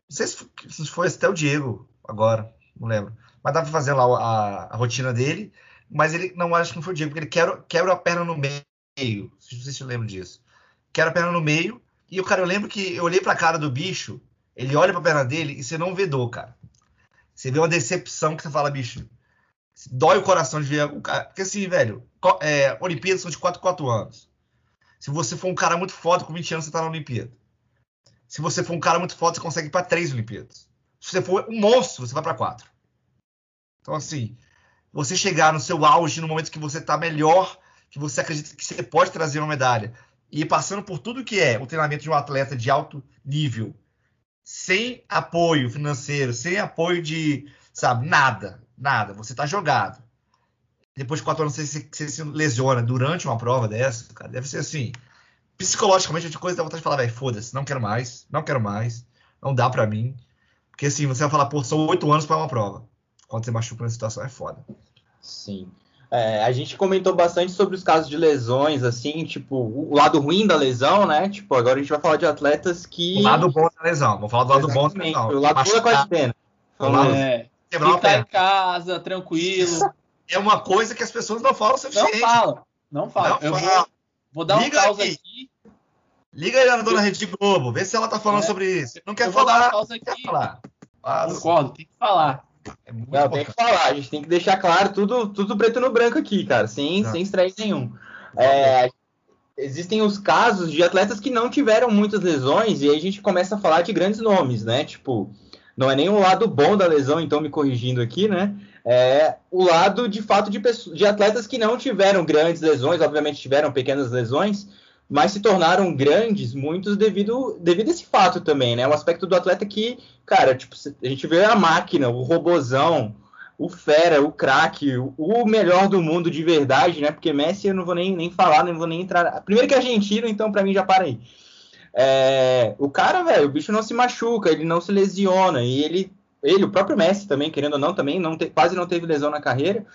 Não sei se foi até o Diego agora, não lembro. Mas tava fazendo lá a, a, rotina dele, mas ele não acho que não foi o Diego, porque ele quebra, quebra a perna no meio. Não sei se você lembra disso. Quebra a perna no meio. E o cara, eu lembro que eu olhei pra cara do bicho, ele olha pra perna dele e você não vê dor, cara. Você vê uma decepção que você fala, bicho. Dói o coração de ver o cara. Porque assim, velho, é, Olimpíadas são de 4 4 anos. Se você for um cara muito foda, com 20 anos você tá na Olimpíada. Se você for um cara muito foda, você consegue ir para três Olimpíadas. Se você for um monstro, você vai para quatro. Então, assim, você chegar no seu auge, no momento que você tá melhor, que você acredita que você pode trazer uma medalha, e passando por tudo que é o treinamento de um atleta de alto nível, sem apoio financeiro, sem apoio de, sabe, nada, nada. Você tá jogado depois de quatro anos você, você, se lesiona durante uma prova dessa, cara, deve ser assim. Psicologicamente, a coisa dá vontade de falar, velho, foda-se, não quero mais, não quero mais, não dá para mim. Porque assim, você vai falar, pô, são oito anos para uma prova. Quando você machuca na situação, é foda. Sim. É, a gente comentou bastante sobre os casos de lesões, assim, tipo, o lado ruim da lesão, né? Tipo, agora a gente vai falar de atletas que. O lado bom da lesão, vamos falar do lado Exatamente. bom da lesão. O lado bom da quarentena. É, ficar em casa, tranquilo é uma coisa que as pessoas não falam o suficiente. Não falam, não falam. Não eu fala. vou, vou, dar Liga um caos aqui. aqui. Liga aí na dona Rede Globo, vê se ela tá falando é. sobre isso. Não quer eu falar. Vou dar um aqui. Falar. Concordo, tem que falar. É não, tem que falar, a gente tem que deixar claro tudo, tudo preto no branco aqui, cara, sem, sem estresse nenhum. É, existem os casos de atletas que não tiveram muitas lesões e aí a gente começa a falar de grandes nomes, né? Tipo, não é nem o lado bom da lesão, então me corrigindo aqui, né? É o lado de fato de, de atletas que não tiveram grandes lesões, obviamente tiveram pequenas lesões, mas se tornaram grandes, muitos devido, devido a esse fato também, né? O aspecto do atleta que, cara, tipo, a gente vê a máquina, o robozão, o fera, o craque, o melhor do mundo de verdade, né? Porque Messi eu não vou nem, nem falar, não vou nem entrar. Primeiro que é argentino, então para mim já para aí. É, o cara, velho, o bicho não se machuca, ele não se lesiona, e ele, ele, o próprio Messi também, querendo ou não, também não te, quase não teve lesão na carreira.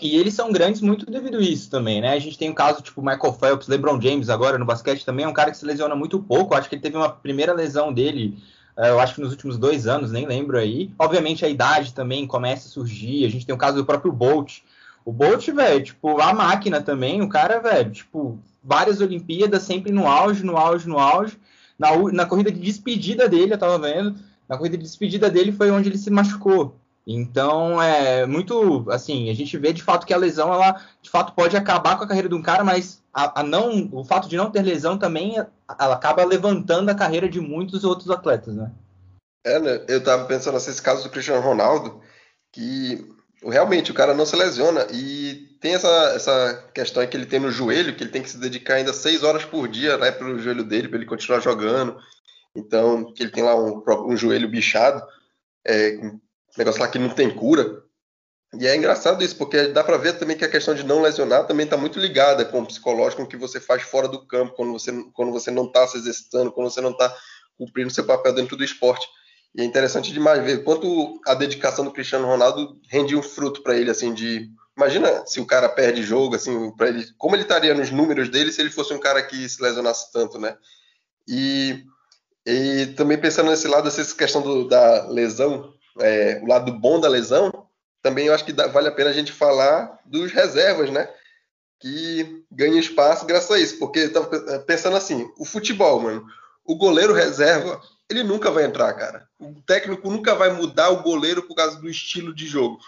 E eles são grandes muito devido a isso também, né? A gente tem um caso tipo Michael Phelps, LeBron James agora no basquete também, é um cara que se lesiona muito pouco. Acho que ele teve uma primeira lesão dele, é, eu acho que nos últimos dois anos, nem lembro aí. Obviamente a idade também começa a surgir. A gente tem o caso do próprio Bolt. O Bolt, velho, tipo, a máquina também, o cara, velho, tipo, várias Olimpíadas, sempre no auge, no auge, no auge. Na, na corrida de despedida dele, eu tava vendo, na corrida de despedida dele foi onde ele se machucou. Então, é muito assim, a gente vê de fato que a lesão ela de fato pode acabar com a carreira de um cara, mas a, a não, o fato de não ter lesão também ela acaba levantando a carreira de muitos outros atletas, né? É, né? Eu tava pensando nesse caso do Cristiano Ronaldo, que realmente o cara não se lesiona e tem essa, essa questão que ele tem no joelho, que ele tem que se dedicar ainda seis horas por dia né, para o joelho dele, para ele continuar jogando. Então, que ele tem lá um, um joelho bichado. É, negócio lá que não tem cura. E é engraçado isso, porque dá para ver também que a questão de não lesionar também está muito ligada com o psicológico, com o que você faz fora do campo, quando você, quando você não está se exercitando, quando você não está cumprindo seu papel dentro do esporte. E é interessante demais ver quanto a dedicação do Cristiano Ronaldo rende um fruto para ele, assim, de imagina se o cara perde jogo, assim, para ele, como ele estaria nos números dele se ele fosse um cara que se lesionasse tanto, né? E, e também pensando nesse lado, essa questão do, da lesão, é, o lado bom da lesão, também eu acho que dá, vale a pena a gente falar dos reservas, né? Que ganham espaço graças a isso. Porque eu pensando assim, o futebol, mano, o goleiro reserva, ele nunca vai entrar, cara. O técnico nunca vai mudar o goleiro por causa do estilo de jogo.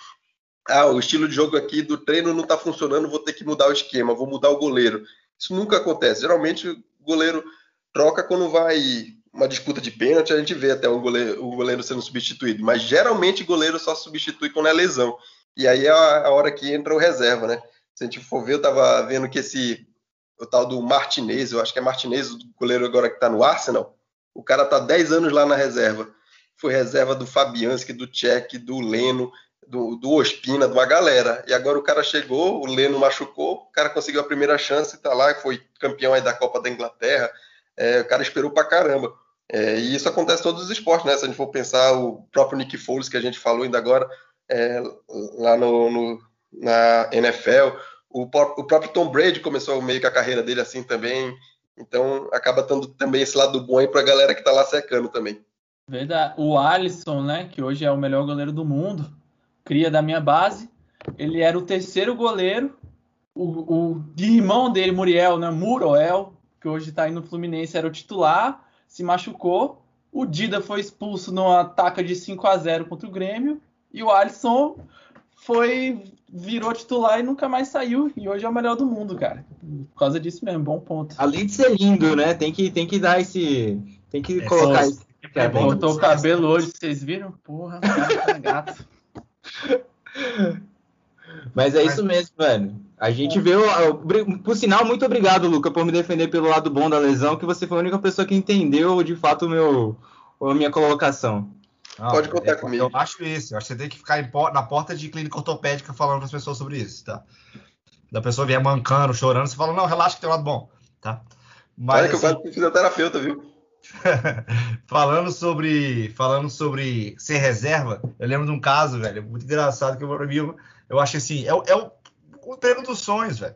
Ah, o estilo de jogo aqui do treino não tá funcionando, vou ter que mudar o esquema, vou mudar o goleiro. Isso nunca acontece. Geralmente o goleiro troca quando vai uma disputa de pênalti, a gente vê até o goleiro, o goleiro sendo substituído. Mas geralmente o goleiro só substitui quando é lesão. E aí é a, a hora que entra o reserva, né? Se a gente for ver, eu tava vendo que esse. O tal do Martinez, eu acho que é Martinez, o goleiro agora que tá no Arsenal. O cara tá 10 anos lá na reserva. Foi reserva do Fabianski, do Tchek, do Leno, do, do Ospina, de uma galera. E agora o cara chegou, o Leno machucou, o cara conseguiu a primeira chance, tá lá, foi campeão aí da Copa da Inglaterra, é, o cara esperou pra caramba. É, e isso acontece em todos os esportes, né? Se a gente for pensar o próprio Nick Foles, que a gente falou ainda agora, é, lá no, no, na NFL, o, o, próprio Tom Brady começou meio que a carreira dele assim também. Então acaba dando também esse lado bom aí pra galera que tá lá secando também. Verdade. O Alisson, né, que hoje é o melhor goleiro do mundo, cria da minha base. Ele era o terceiro goleiro. O, o irmão dele, Muriel, né, Muroel, que hoje está aí no Fluminense, era o titular, se machucou. O Dida foi expulso numa ataque de 5 a 0 contra o Grêmio. E o Alisson foi virou titular e nunca mais saiu. E hoje é o melhor do mundo, cara. Por causa disso mesmo, bom ponto. Além de ser lindo, né? Tem que, tem que dar esse. Tem que é, colocar isso. É, Botou o cabelo hoje, vocês viram? Porra, cara, tá gato. Mas é isso mesmo, velho. A gente vê. Por sinal, muito obrigado, Luca, por me defender pelo lado bom da lesão, que você foi a única pessoa que entendeu de fato meu, a minha colocação. Não, Pode contar é, comigo. Eu acho isso. Eu acho que você tem que ficar na porta de clínica ortopédica falando para as pessoas sobre isso, tá? Da pessoa vier mancando, chorando, você fala, não, relaxa que tem um lado bom, tá? Mas, Olha que assim, eu gosto fisioterapeuta, viu? falando sobre falando sobre ser reserva, eu lembro de um caso, velho, muito engraçado que eu vi eu acho assim, é, é o, o treino dos sonhos, velho.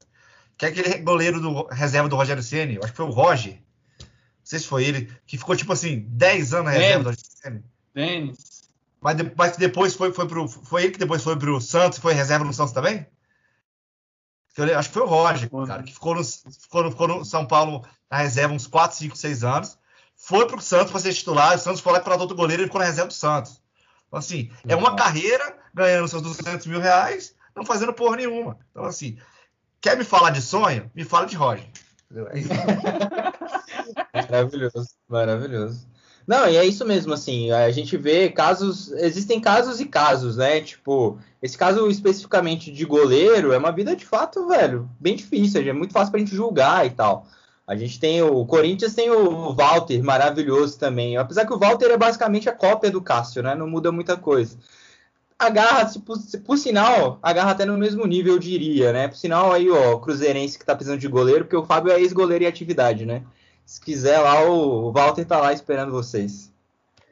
Que é aquele goleiro do reserva do Rogério Ceni, acho que foi o Roger. Não sei se foi ele, que ficou tipo assim, 10 anos na reserva do Rogério Ceni. Mas, mas depois foi, foi pro. Foi ele que depois foi pro Santos, foi reserva no Santos também? Eu acho que foi o Roger, cara, que ficou no, ficou, no, ficou no São Paulo na reserva uns 4, 5, 6 anos. Foi pro Santos para ser titular, o Santos foi lá para outro goleiro e ficou na reserva do Santos. Então, assim, é uma carreira ganhando seus 200 mil reais, não fazendo porra nenhuma. Então, assim, quer me falar de sonho? Me fala de Roger. É maravilhoso, maravilhoso. Não, e é isso mesmo, assim, a gente vê casos, existem casos e casos, né? Tipo, esse caso especificamente de goleiro é uma vida de fato, velho, bem difícil, é muito fácil pra gente julgar e tal. A gente tem o, o Corinthians tem o Walter, maravilhoso também. Apesar que o Walter é basicamente a cópia do Cássio, né? Não muda muita coisa. Agarra, por, por sinal, agarra até no mesmo nível, eu diria, né? Por sinal, aí, ó, Cruzeirense que tá precisando de goleiro, porque o Fábio é ex-goleiro em atividade, né? Se quiser lá, o Walter tá lá esperando vocês.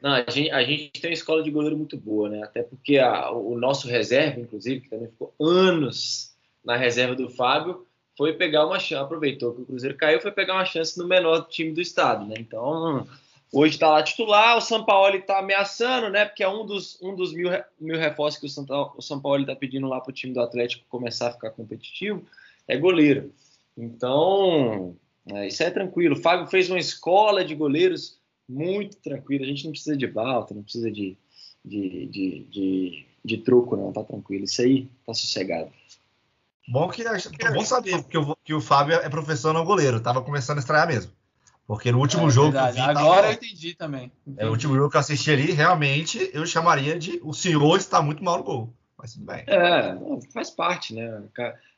Não, a gente, a gente tem uma escola de goleiro muito boa, né? Até porque a, o nosso reserva, inclusive, que também ficou anos na reserva do Fábio, foi pegar uma chance, aproveitou que o Cruzeiro caiu, foi pegar uma chance no menor time do estado, né? Então, hoje está lá titular, o São Paulo está ameaçando, né? Porque é um dos, um dos mil, mil reforços que o São, Paulo está pedindo lá para o time do Atlético começar a ficar competitivo, é goleiro. Então, é, isso é tranquilo. O Fábio fez uma escola de goleiros muito tranquila. A gente não precisa de balta, não precisa de, de, de, de de truco, não, tá tranquilo. Isso aí tá sossegado. Bom que bom saber que o, que o Fábio é professor não goleiro, tava começando a estrear mesmo. Porque no último é, jogo verdade. que eu vi, Agora tava... eu entendi também. Entendi. É, o último jogo que eu assisti ali, realmente, eu chamaria de o senhor está muito mal no gol. Mas tudo bem. É, faz parte, né?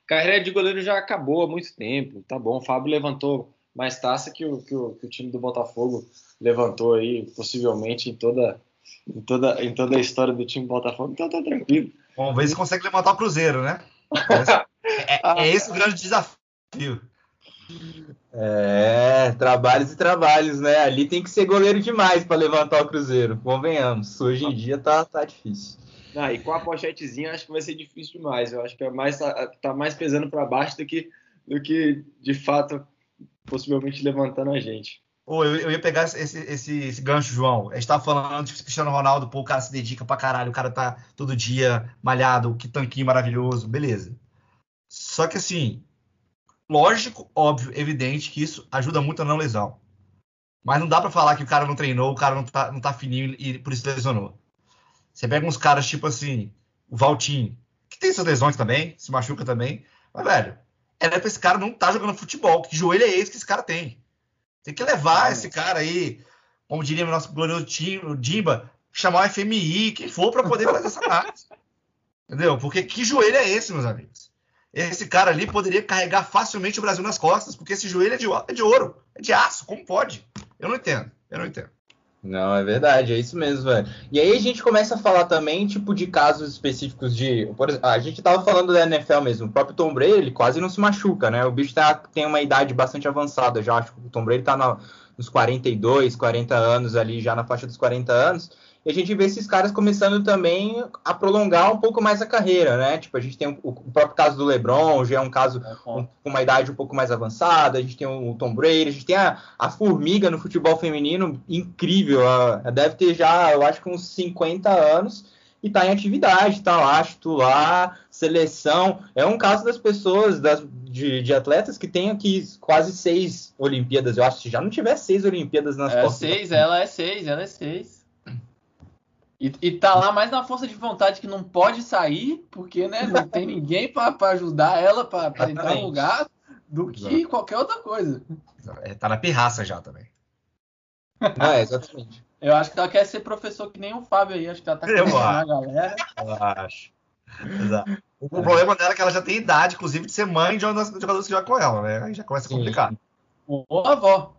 Carreira de goleiro já acabou há muito tempo. Tá bom, o Fábio levantou mais taça que o, que o, que o time do Botafogo levantou aí, possivelmente, em toda, em toda, em toda a história do time do Botafogo. Então tá tranquilo. Vamos ver se consegue levantar o Cruzeiro, né? É, é, esse o grande desafio. É, trabalhos e trabalhos, né? Ali tem que ser goleiro demais para levantar o Cruzeiro, convenhamos. Hoje em dia tá, tá difícil. Ah, e com a pochetezinha acho que vai ser difícil demais. Eu acho que é mais, tá, tá mais pesando para baixo do que, do que de fato possivelmente levantando a gente. Oh, eu, eu, ia pegar esse, esse, esse, gancho, João. A gente tava falando de Cristiano Ronaldo, pô, o cara se dedica pra caralho, o cara tá todo dia malhado, que tanquinho maravilhoso, beleza. Só que assim, lógico, óbvio, evidente que isso ajuda muito a não lesão. Mas não dá para falar que o cara não treinou, o cara não tá, não tá fininho e por isso lesionou. Você pega uns caras tipo assim, o Valtinho, que tem suas lesões também, se machuca também, mas velho, era pra esse cara não estar tá jogando futebol. Que joelho é esse que esse cara tem? Tem que levar esse cara aí, como diria o nosso glorioso Dimba, chamar o FMI, quem for, para poder fazer essa análise. Entendeu? Porque que joelho é esse, meus amigos? Esse cara ali poderia carregar facilmente o Brasil nas costas, porque esse joelho é de, é de ouro, é de aço, como pode? Eu não entendo, eu não entendo. Não, é verdade, é isso mesmo, velho. E aí a gente começa a falar também, tipo, de casos específicos de. Por exemplo, a gente tava falando da NFL mesmo. O próprio Tom Brady, ele quase não se machuca, né? O bicho tá, tem uma idade bastante avançada já. Acho que o Tom Brady tá na, nos 42, 40 anos ali, já na faixa dos 40 anos e a gente vê esses caras começando também a prolongar um pouco mais a carreira, né? Tipo, a gente tem o, próprio caso do LeBron, já é um caso é, com uma idade um pouco mais avançada, a gente tem o Tom Brady, a gente tem a, a formiga no futebol feminino, incrível, ela deve ter já, eu acho que uns 50 anos, e tá em atividade, tá lá, titular, seleção. É um caso das pessoas, das, de, de, atletas que tem aqui quase seis Olimpíadas. Eu acho que já não tiver seis Olimpíadas nas é costas. Seis, ela é seis, ela é seis. E, e tá lá mais na força de vontade que não pode sair, porque né, não tem ninguém para ajudar ela para entrar no lugar do que Exato. qualquer outra coisa. É, tá na pirraça já também. É, exatamente. Eu acho que ela quer ser professor que nem o Fábio aí. Acho que ela tá querendo a galera. Eu acho. Exato. O problema dela é que ela já tem idade, inclusive, de ser mãe de um dos jogadores que joga com ela, né? Aí já começa a complicar. Ou avó.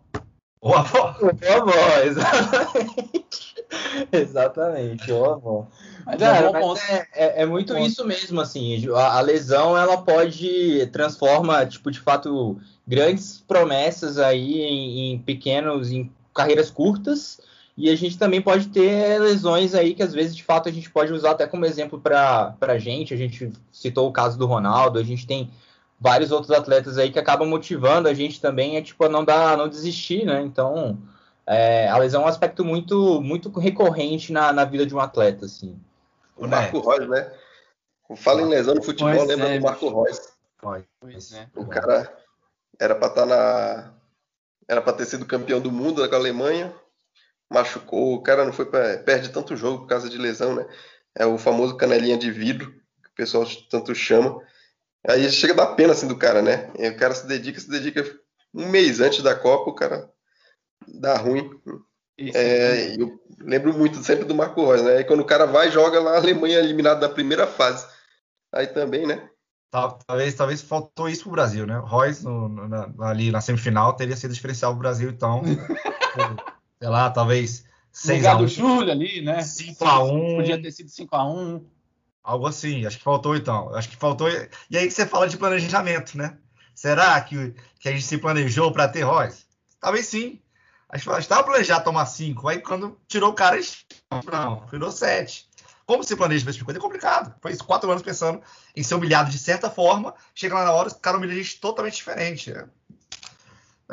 Ou avó. Ou avó, exatamente. Exatamente, avó. Mas, Cara, mas é, é, é, muito isso mesmo, assim. A, a, lesão ela pode transforma, tipo, de fato, grandes promessas aí em, em, pequenos, em carreiras curtas. E a gente também pode ter lesões aí que às vezes, de fato, a gente pode usar até como exemplo para a gente. A gente citou o caso do Ronaldo, a gente tem vários outros atletas aí que acabam motivando a gente também a tipo a não dar, a não desistir, né? Então é, a lesão é um aspecto muito, muito recorrente na, na vida de um atleta, assim. O Marco Reus, né? Fala em lesão no futebol, pois lembra é, do Marco Reus. Pois é. O cara era para estar tá na. Era para ter sido campeão do mundo com a Alemanha, machucou, o cara não foi pra... perde tanto jogo por causa de lesão, né? É o famoso canelinha de vidro, que o pessoal tanto chama. Aí chega a dar pena assim do cara, né? E o cara se dedica, se dedica um mês antes da Copa, o cara dá ruim. É, eu lembro muito sempre do Marco Reus, né? E quando o cara vai joga lá, a Alemanha é eliminada da primeira fase. Aí também, né? Talvez, talvez faltou isso pro Brasil, né? O Reus no, na, ali na semifinal teria sido diferencial pro Brasil, então. sei lá, talvez 6 a 1 do Júlio ali, né? 5 a 1 Podia ter sido 5 a 1 Algo assim, acho que faltou então. Acho que faltou. E aí que você fala de planejamento, né? Será que, que a gente se planejou para ter Royce? Talvez sim. A gente estava planejado tomar cinco. Aí quando tirou o cara, não, virou sete. Como se planeja esse tipo de coisa? É complicado. Foi quatro anos pensando em ser humilhado de certa forma. Chega lá na hora, o cara humilha a gente totalmente diferente. Né?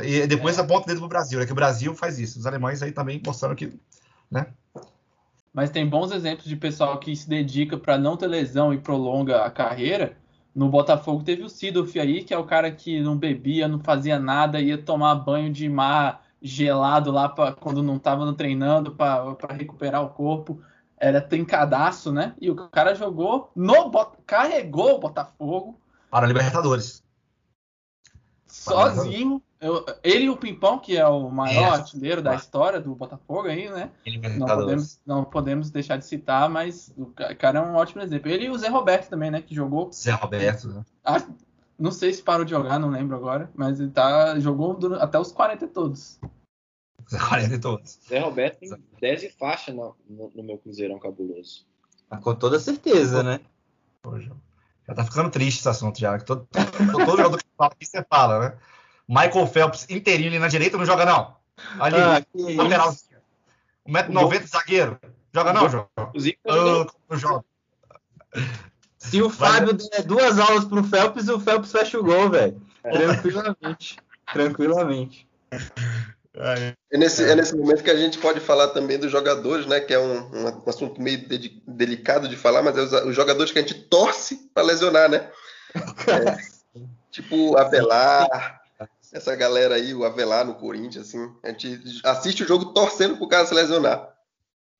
E depois é. aponta dentro do Brasil, né? Que o Brasil faz isso. Os alemães aí também mostrando que. Né? Mas tem bons exemplos de pessoal que se dedica para não ter lesão e prolonga a carreira. No Botafogo teve o Sidorf aí, que é o cara que não bebia, não fazia nada, ia tomar banho de mar gelado lá pra, quando não estava treinando para recuperar o corpo. era trincadaço, né? E o cara jogou no carregou o Botafogo para a Libertadores. Sozinho, eu, ele e o Pimpão, que é o maior é. artilheiro da história do Botafogo aí, né? Não podemos, não podemos deixar de citar, mas o cara é um ótimo exemplo. Ele e o Zé Roberto também, né? Que jogou. Zé Roberto, né? Ah, não sei se parou de jogar, não lembro agora, mas ele tá, jogou até os 40 todos. 40 todos. Zé Roberto tem 10 e faixa no, no, no, meu Cruzeirão cabuloso. Ah, com toda certeza, né? Poxa. Já tá ficando triste esse assunto já. Todo, todo, todo jogador que fala aqui, você fala, né? Michael Phelps inteirinho ali na direita não joga, não. Ali, ah, lateral. 1,90m zagueiro. Joga não, joga. Uh, não joga. Se o Fábio der duas aulas pro Phelps, o Phelps fecha o gol, velho. É. Tranquilamente. Tranquilamente. É nesse, é nesse momento que a gente pode falar também dos jogadores, né? Que é um, um, assunto meio de, delicado de falar, mas é os, os, jogadores que a gente torce para lesionar, né? É, tipo Avelar, essa galera aí, o Avelar no Corinthians, assim, a gente assiste o jogo torcendo pro cara se lesionar.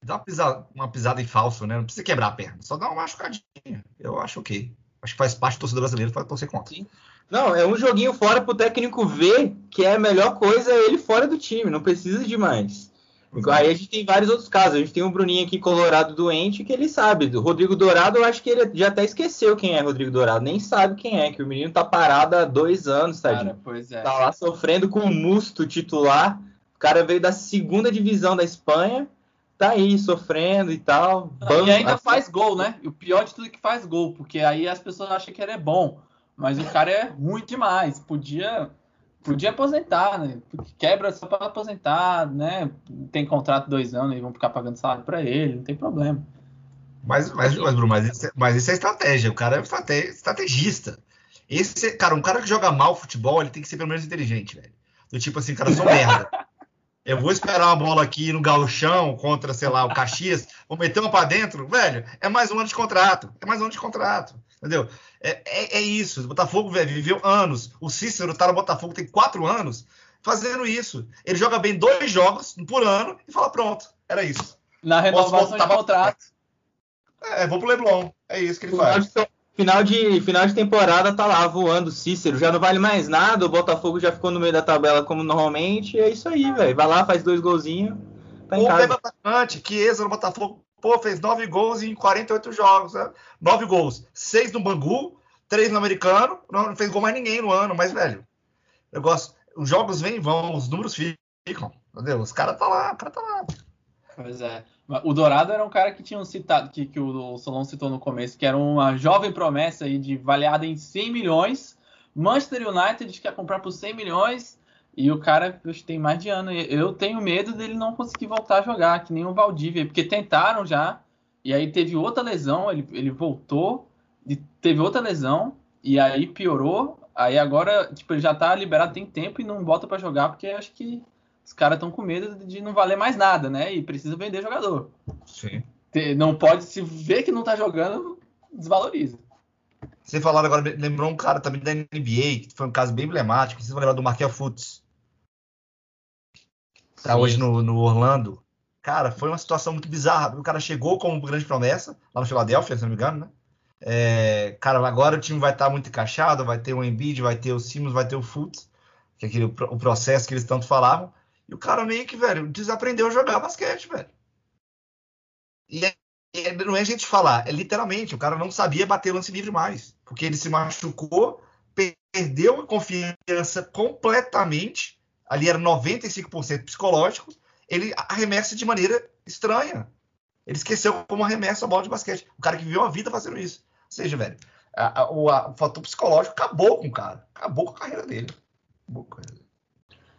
Dá uma pisada, uma pisada em falso, né? Não precisa quebrar a perna, só dá uma machucadinha. Eu acho ok. Acho que faz parte do torcedor brasileiro para torcer contra. Sim. Não, é um joguinho fora pro técnico ver que é a melhor coisa ele fora do time, não precisa de mais. Aí a gente tem vários outros casos. A gente tem um Bruninho aqui, Colorado, doente, que ele sabe. Do Rodrigo Dourado, eu acho que ele já até esqueceu quem é Rodrigo Dourado. Nem sabe quem é, que o menino tá parado há dois anos, tadinho. pois é. Tá lá sofrendo com o Musto titular. O cara veio da segunda divisão da Espanha. Tá aí, sofrendo e tal. e ainda faz gol, né? E o pior de tudo é que faz gol, porque aí as pessoas acham que ele é bom. Mas o cara é ruim demais. Podia podia aposentar, né? Quebra só para aposentar, né? Tem contrato dois anos e vão ficar pagando salário para ele, não tem problema. Mas, mas, mas, Bruno, mas isso, é, mas isso é estratégia. O cara é um estrategista. Esse, cara, um cara que joga mal futebol, ele tem que ser pelo menos inteligente, velho. Do tipo assim, cara, sou merda. Eu vou esperar uma bola aqui no gauchão contra, sei lá, o Caxias, vou meter uma para dentro, velho, é mais um ano de contrato. É mais um ano de contrato. Entendeu? É, é, é isso. O Botafogo velho, viveu anos. O Cícero tá no Botafogo tem quatro anos fazendo isso. Ele joga bem dois jogos por ano e fala: pronto, era isso. Na renovação de contrato. É, vou pro Leblon. É isso que ele faz. Final de, final de temporada tá lá voando Cícero, já não vale mais nada, o Botafogo já ficou no meio da tabela como normalmente, é isso aí, velho. Vai lá, faz dois golzinhos. Tá Ou pega atacante, que ex no Botafogo Pô, fez nove gols em 48 jogos. Né? Nove gols. Seis no Bangu, três no americano. Não fez gol mais ninguém no ano, mas, velho. Eu gosto. Os jogos vêm e vão, os números ficam. Entendeu? Os caras tá lá, o cara tá lá. Pois é. O Dourado era um cara que tinha um citado, que, que o Solon citou no começo, que era uma jovem promessa aí de avaliada em 100 milhões. Manchester United quer comprar por 100 milhões e o cara tem mais de ano. Eu tenho medo dele não conseguir voltar a jogar, que nem o Valdívia, porque tentaram já, e aí teve outra lesão, ele, ele voltou, e teve outra lesão, e aí piorou. Aí agora, tipo, ele já tá liberado tem tempo e não volta para jogar, porque acho que os caras estão com medo de não valer mais nada, né? E precisa vender jogador. Sim. Não pode se ver que não tá jogando, desvaloriza. Você falaram agora, lembrou um cara também da NBA, que foi um caso bem emblemático. Vocês vão lembrar do Markel Futs tá hoje no, no, Orlando. Cara, foi uma situação muito bizarra. O cara chegou como grande promessa, lá no Philadelphia, se não me engano, né? É, cara, agora o time vai estar tá muito encaixado, vai ter o Embiid, vai ter o Simmons, vai ter o Fultz, que é aquele, o processo que eles tanto falavam. E o cara meio que, velho, desaprendeu a jogar basquete, velho. E é, é, não é a gente falar, é literalmente, o cara não sabia bater lance livre mais, porque ele se machucou, perdeu a confiança completamente ali era 95% psicológico, ele arremessa de maneira estranha. Ele esqueceu como arremessa a bola de basquete. O cara que viveu a vida fazendo isso. Ou seja, velho, a, a, o, a, o, fator psicológico acabou com o cara. Acabou com a carreira dele. Acabou com a carreira dele.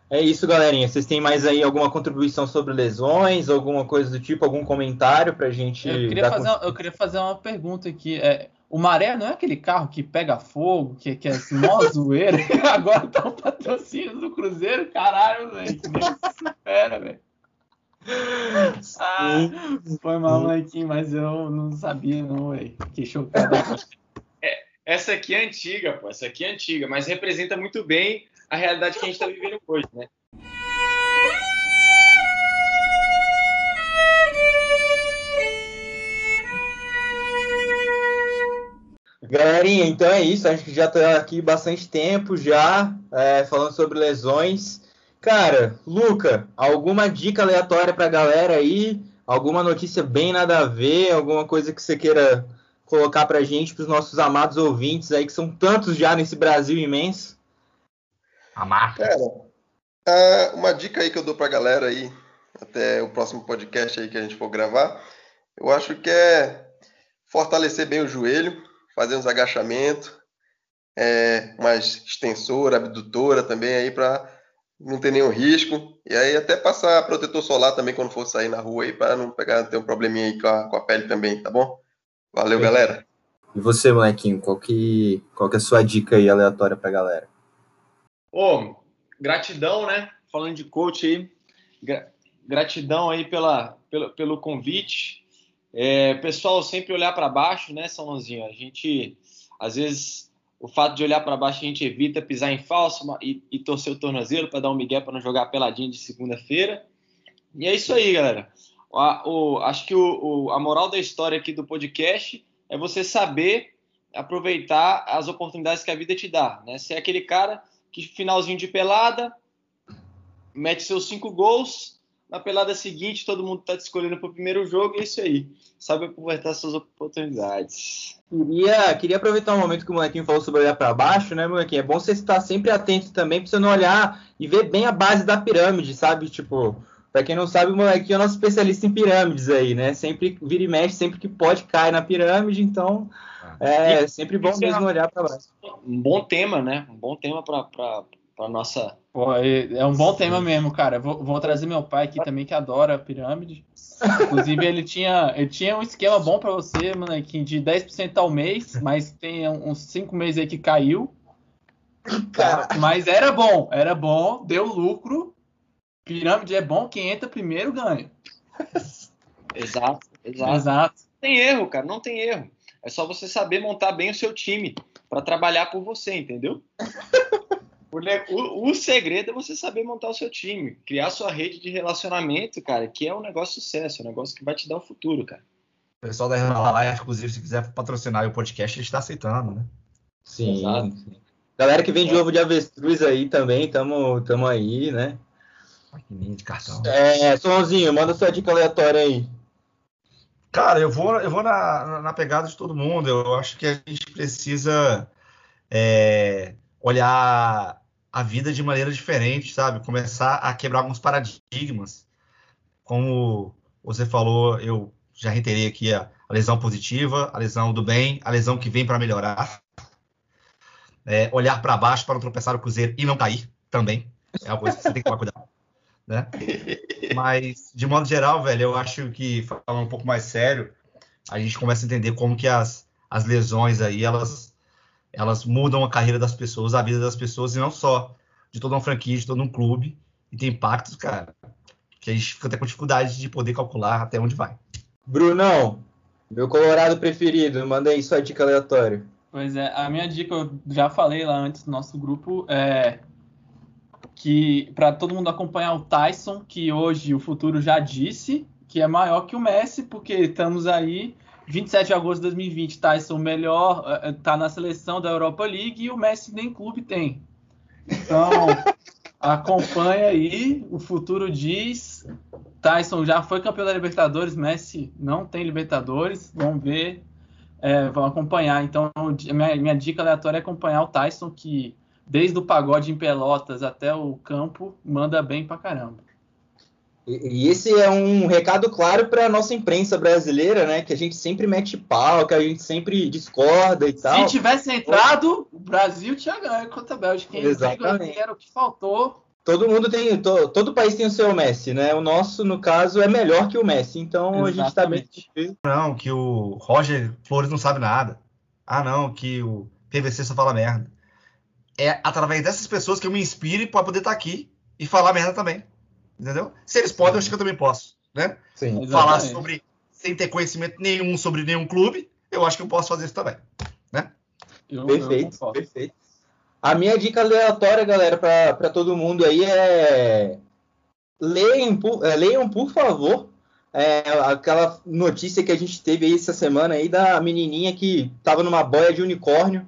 É isso, galerinha. Vocês têm mais aí alguma contribuição sobre lesões, alguma coisa do tipo, algum comentário pra gente. Eu queria, fazer, uma, eu queria fazer uma pergunta aqui. É, o Maré não é aquele carro que pega fogo, que, que é assim, mó zoeira. Agora tá um patrocínio do Cruzeiro, caralho, velho. Que espera, velho. Ah, foi mal, Maiquinho, mas eu não sabia, não, velho. Fiquei chocado. É, essa aqui é antiga, pô. Essa aqui é antiga, mas representa muito bem a realidade que a gente tá vivendo hoje, né? Galerinha, então é isso. Acho que já está aqui bastante tempo já é, falando sobre lesões. Cara, Luca, alguma dica aleatória para a galera aí? Alguma notícia bem nada a ver? Alguma coisa que você queira colocar para a gente, para os nossos amados ouvintes aí, que são tantos já nesse Brasil imenso? Amar. Cara, uh, uma dica aí que eu dou para a galera aí, até o próximo podcast aí que a gente for gravar, eu acho que é fortalecer bem o joelho, fazer uns agachamentos, é, mais extensora, abdutora também aí para não ter nenhum risco. E aí até passar protetor solar também quando for sair na rua aí para não pegar ter um probleminha aí com a, com a pele também, tá bom? Valeu, galera. E você, molequinho, qual que, qual que é a sua dica aí aleatória pra galera? Ô, gratidão, né? Falando de coach aí, gratidão aí pela, pelo, pelo convite. É, pessoal, sempre olhar para baixo, né, Salãozinho? A gente, às vezes, o fato de olhar para baixo, a gente evita pisar em falso e, e torcer o tornozelo para dar um migué para não jogar peladinho de segunda-feira. E é isso aí, galera. O, acho que o, o, a moral da história aqui do podcast é você saber aproveitar as oportunidades que a vida te dá. Né? Você é aquele cara que, finalzinho de pelada, mete seus cinco gols, na pelada seguinte todo mundo está te escolhendo para o primeiro jogo, e é isso aí. Sabe aproveitar suas oportunidades. Queria, queria aproveitar um momento que o molequinho falou sobre olhar para baixo, né, molequinho? É bom você estar sempre atento também para você não olhar e ver bem a base da pirâmide, sabe? Tipo, para quem não sabe, o molequinho é nosso especialista em pirâmides aí, né? Sempre vira e mexe, sempre que pode cai na pirâmide, então é e, sempre bom mesmo é olhar para baixo. Um bom tema, né? Um bom tema para para nossa. Pô, é, é um bom Sim. tema mesmo, cara. Vou, vou, trazer meu pai aqui também que adora a pirâmide. Inclusive ele tinha, ele tinha um esquema bom para você, moleque, de 10% ao mês, mas tem uns 5 meses aí que caiu. Cara. Mas era bom, era bom, deu lucro. Pirâmide é bom, quem entra primeiro ganha. Exato, exato. Exato. Não tem erro, cara, não tem erro. É só você saber montar bem o seu time para trabalhar por você, entendeu? O, o, segredo é você saber montar o seu time, criar sua rede de relacionamento, cara, que é um negócio sucesso, é um negócio que vai te dar o um futuro, cara. O pessoal da Herbalife, inclusive, se quiser patrocinar o podcast, ele está aceitando, né? Sim. Exato. Galera que vende é. ovo de avestruz aí também, tamo, tamo aí, né? Maquininha de cartão. É, Sonzinho, manda sua dica aleatória aí. Cara, eu vou, eu vou na, na pegada de todo mundo. Eu acho que a gente precisa é, olhar a vida de maneira diferente, sabe? Começar a quebrar alguns paradigmas. Como você falou, eu já reiterei aqui a, lesão positiva, a lesão do bem, a lesão que vem para melhorar. É, olhar para baixo para não tropeçar no cruzeiro e não cair também. É uma coisa que você tem que tomar cuidado. Né? Mas, de modo geral, velho, eu acho que, falando um pouco mais sério, a gente começa a entender como que as, as lesões aí, elas elas mudam a carreira das pessoas, a vida das pessoas, e não só de toda uma franquia, de todo um clube. E tem impactos, cara, que a gente fica até com dificuldade de poder calcular até onde vai. Brunão, meu colorado preferido, manda aí sua dica aleatória. Pois é, a minha dica, eu já falei lá antes no nosso grupo, é que para todo mundo acompanhar o Tyson, que hoje o futuro já disse que é maior que o Messi, porque estamos aí 27 de agosto de 2020, Tyson melhor, eh, eh, tá na seleção da Europa League e o Messi nem clube tem. Então, acompanha aí, o futuro diz. Tyson já foi campeão da Libertadores, Messi não tem Libertadores, vamos ver, é, vamos acompanhar. Então, minha, minha dica aleatória é acompanhar o Tyson, que desde o pagode em Pelotas até o campo, manda bem pra caramba. E, esse é um recado claro para a nossa imprensa brasileira, né? Que a gente sempre mete pau, que a gente sempre discorda e tal. Se tivesse entrado, o Brasil tinha ganho contra a Bélgica. Exatamente. Era o que faltou. Todo mundo tem, to, todo país tem o seu Messi, né? O nosso, no caso, é melhor que o Messi. Então Exatamente. a gente está bem. Não, que o Roger Flores não sabe nada. Ah, não, que o PVC só fala merda. É através dessas pessoas que eu me inspire para poder estar tá aqui e falar merda também. Entendeu? Se eles podem, eu acho que eu também posso. Né? Sim, Falar sobre, sem ter conhecimento nenhum sobre nenhum clube, eu acho que eu posso fazer isso também. Né? Eu, perfeito, eu perfeito. A minha dica aleatória, galera, para todo mundo aí é leiam, por, é, leiam, por favor, é, aquela notícia que a gente teve aí essa semana aí da menininha que estava numa boia de unicórnio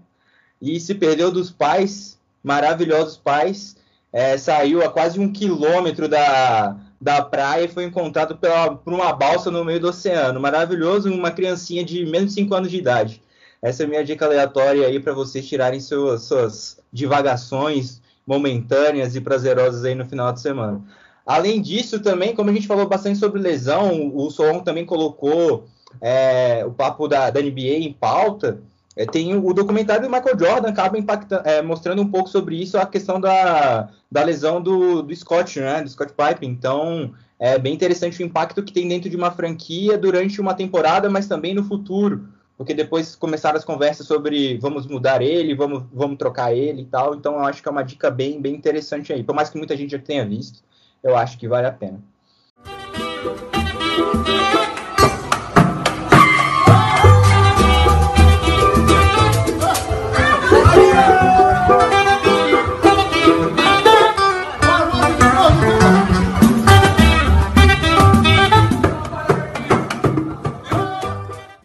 e se perdeu dos pais, maravilhosos pais, é, saiu a quase um quilômetro da, da praia e foi encontrado pela, por uma balsa no meio do oceano. Maravilhoso, uma criancinha de menos de 5 anos de idade. Essa é a minha dica aleatória aí para vocês tirarem suas, suas divagações momentâneas e prazerosas aí no final de semana. Além disso, também, como a gente falou bastante sobre lesão, o Solon também colocou é, o papo da, da, NBA em pauta. É, tem o, documentário do Michael Jordan, acaba é, mostrando um pouco sobre isso, a questão da, da lesão do, do Scott, né, do Scott Pipe. Então, é bem interessante o impacto que tem dentro de uma franquia durante uma temporada, mas também no futuro porque depois começaram as conversas sobre vamos mudar ele, vamos, vamos trocar ele e tal. Então eu acho que é uma dica bem, bem interessante aí. Por mais que muita gente já tenha visto, eu acho que vale a pena.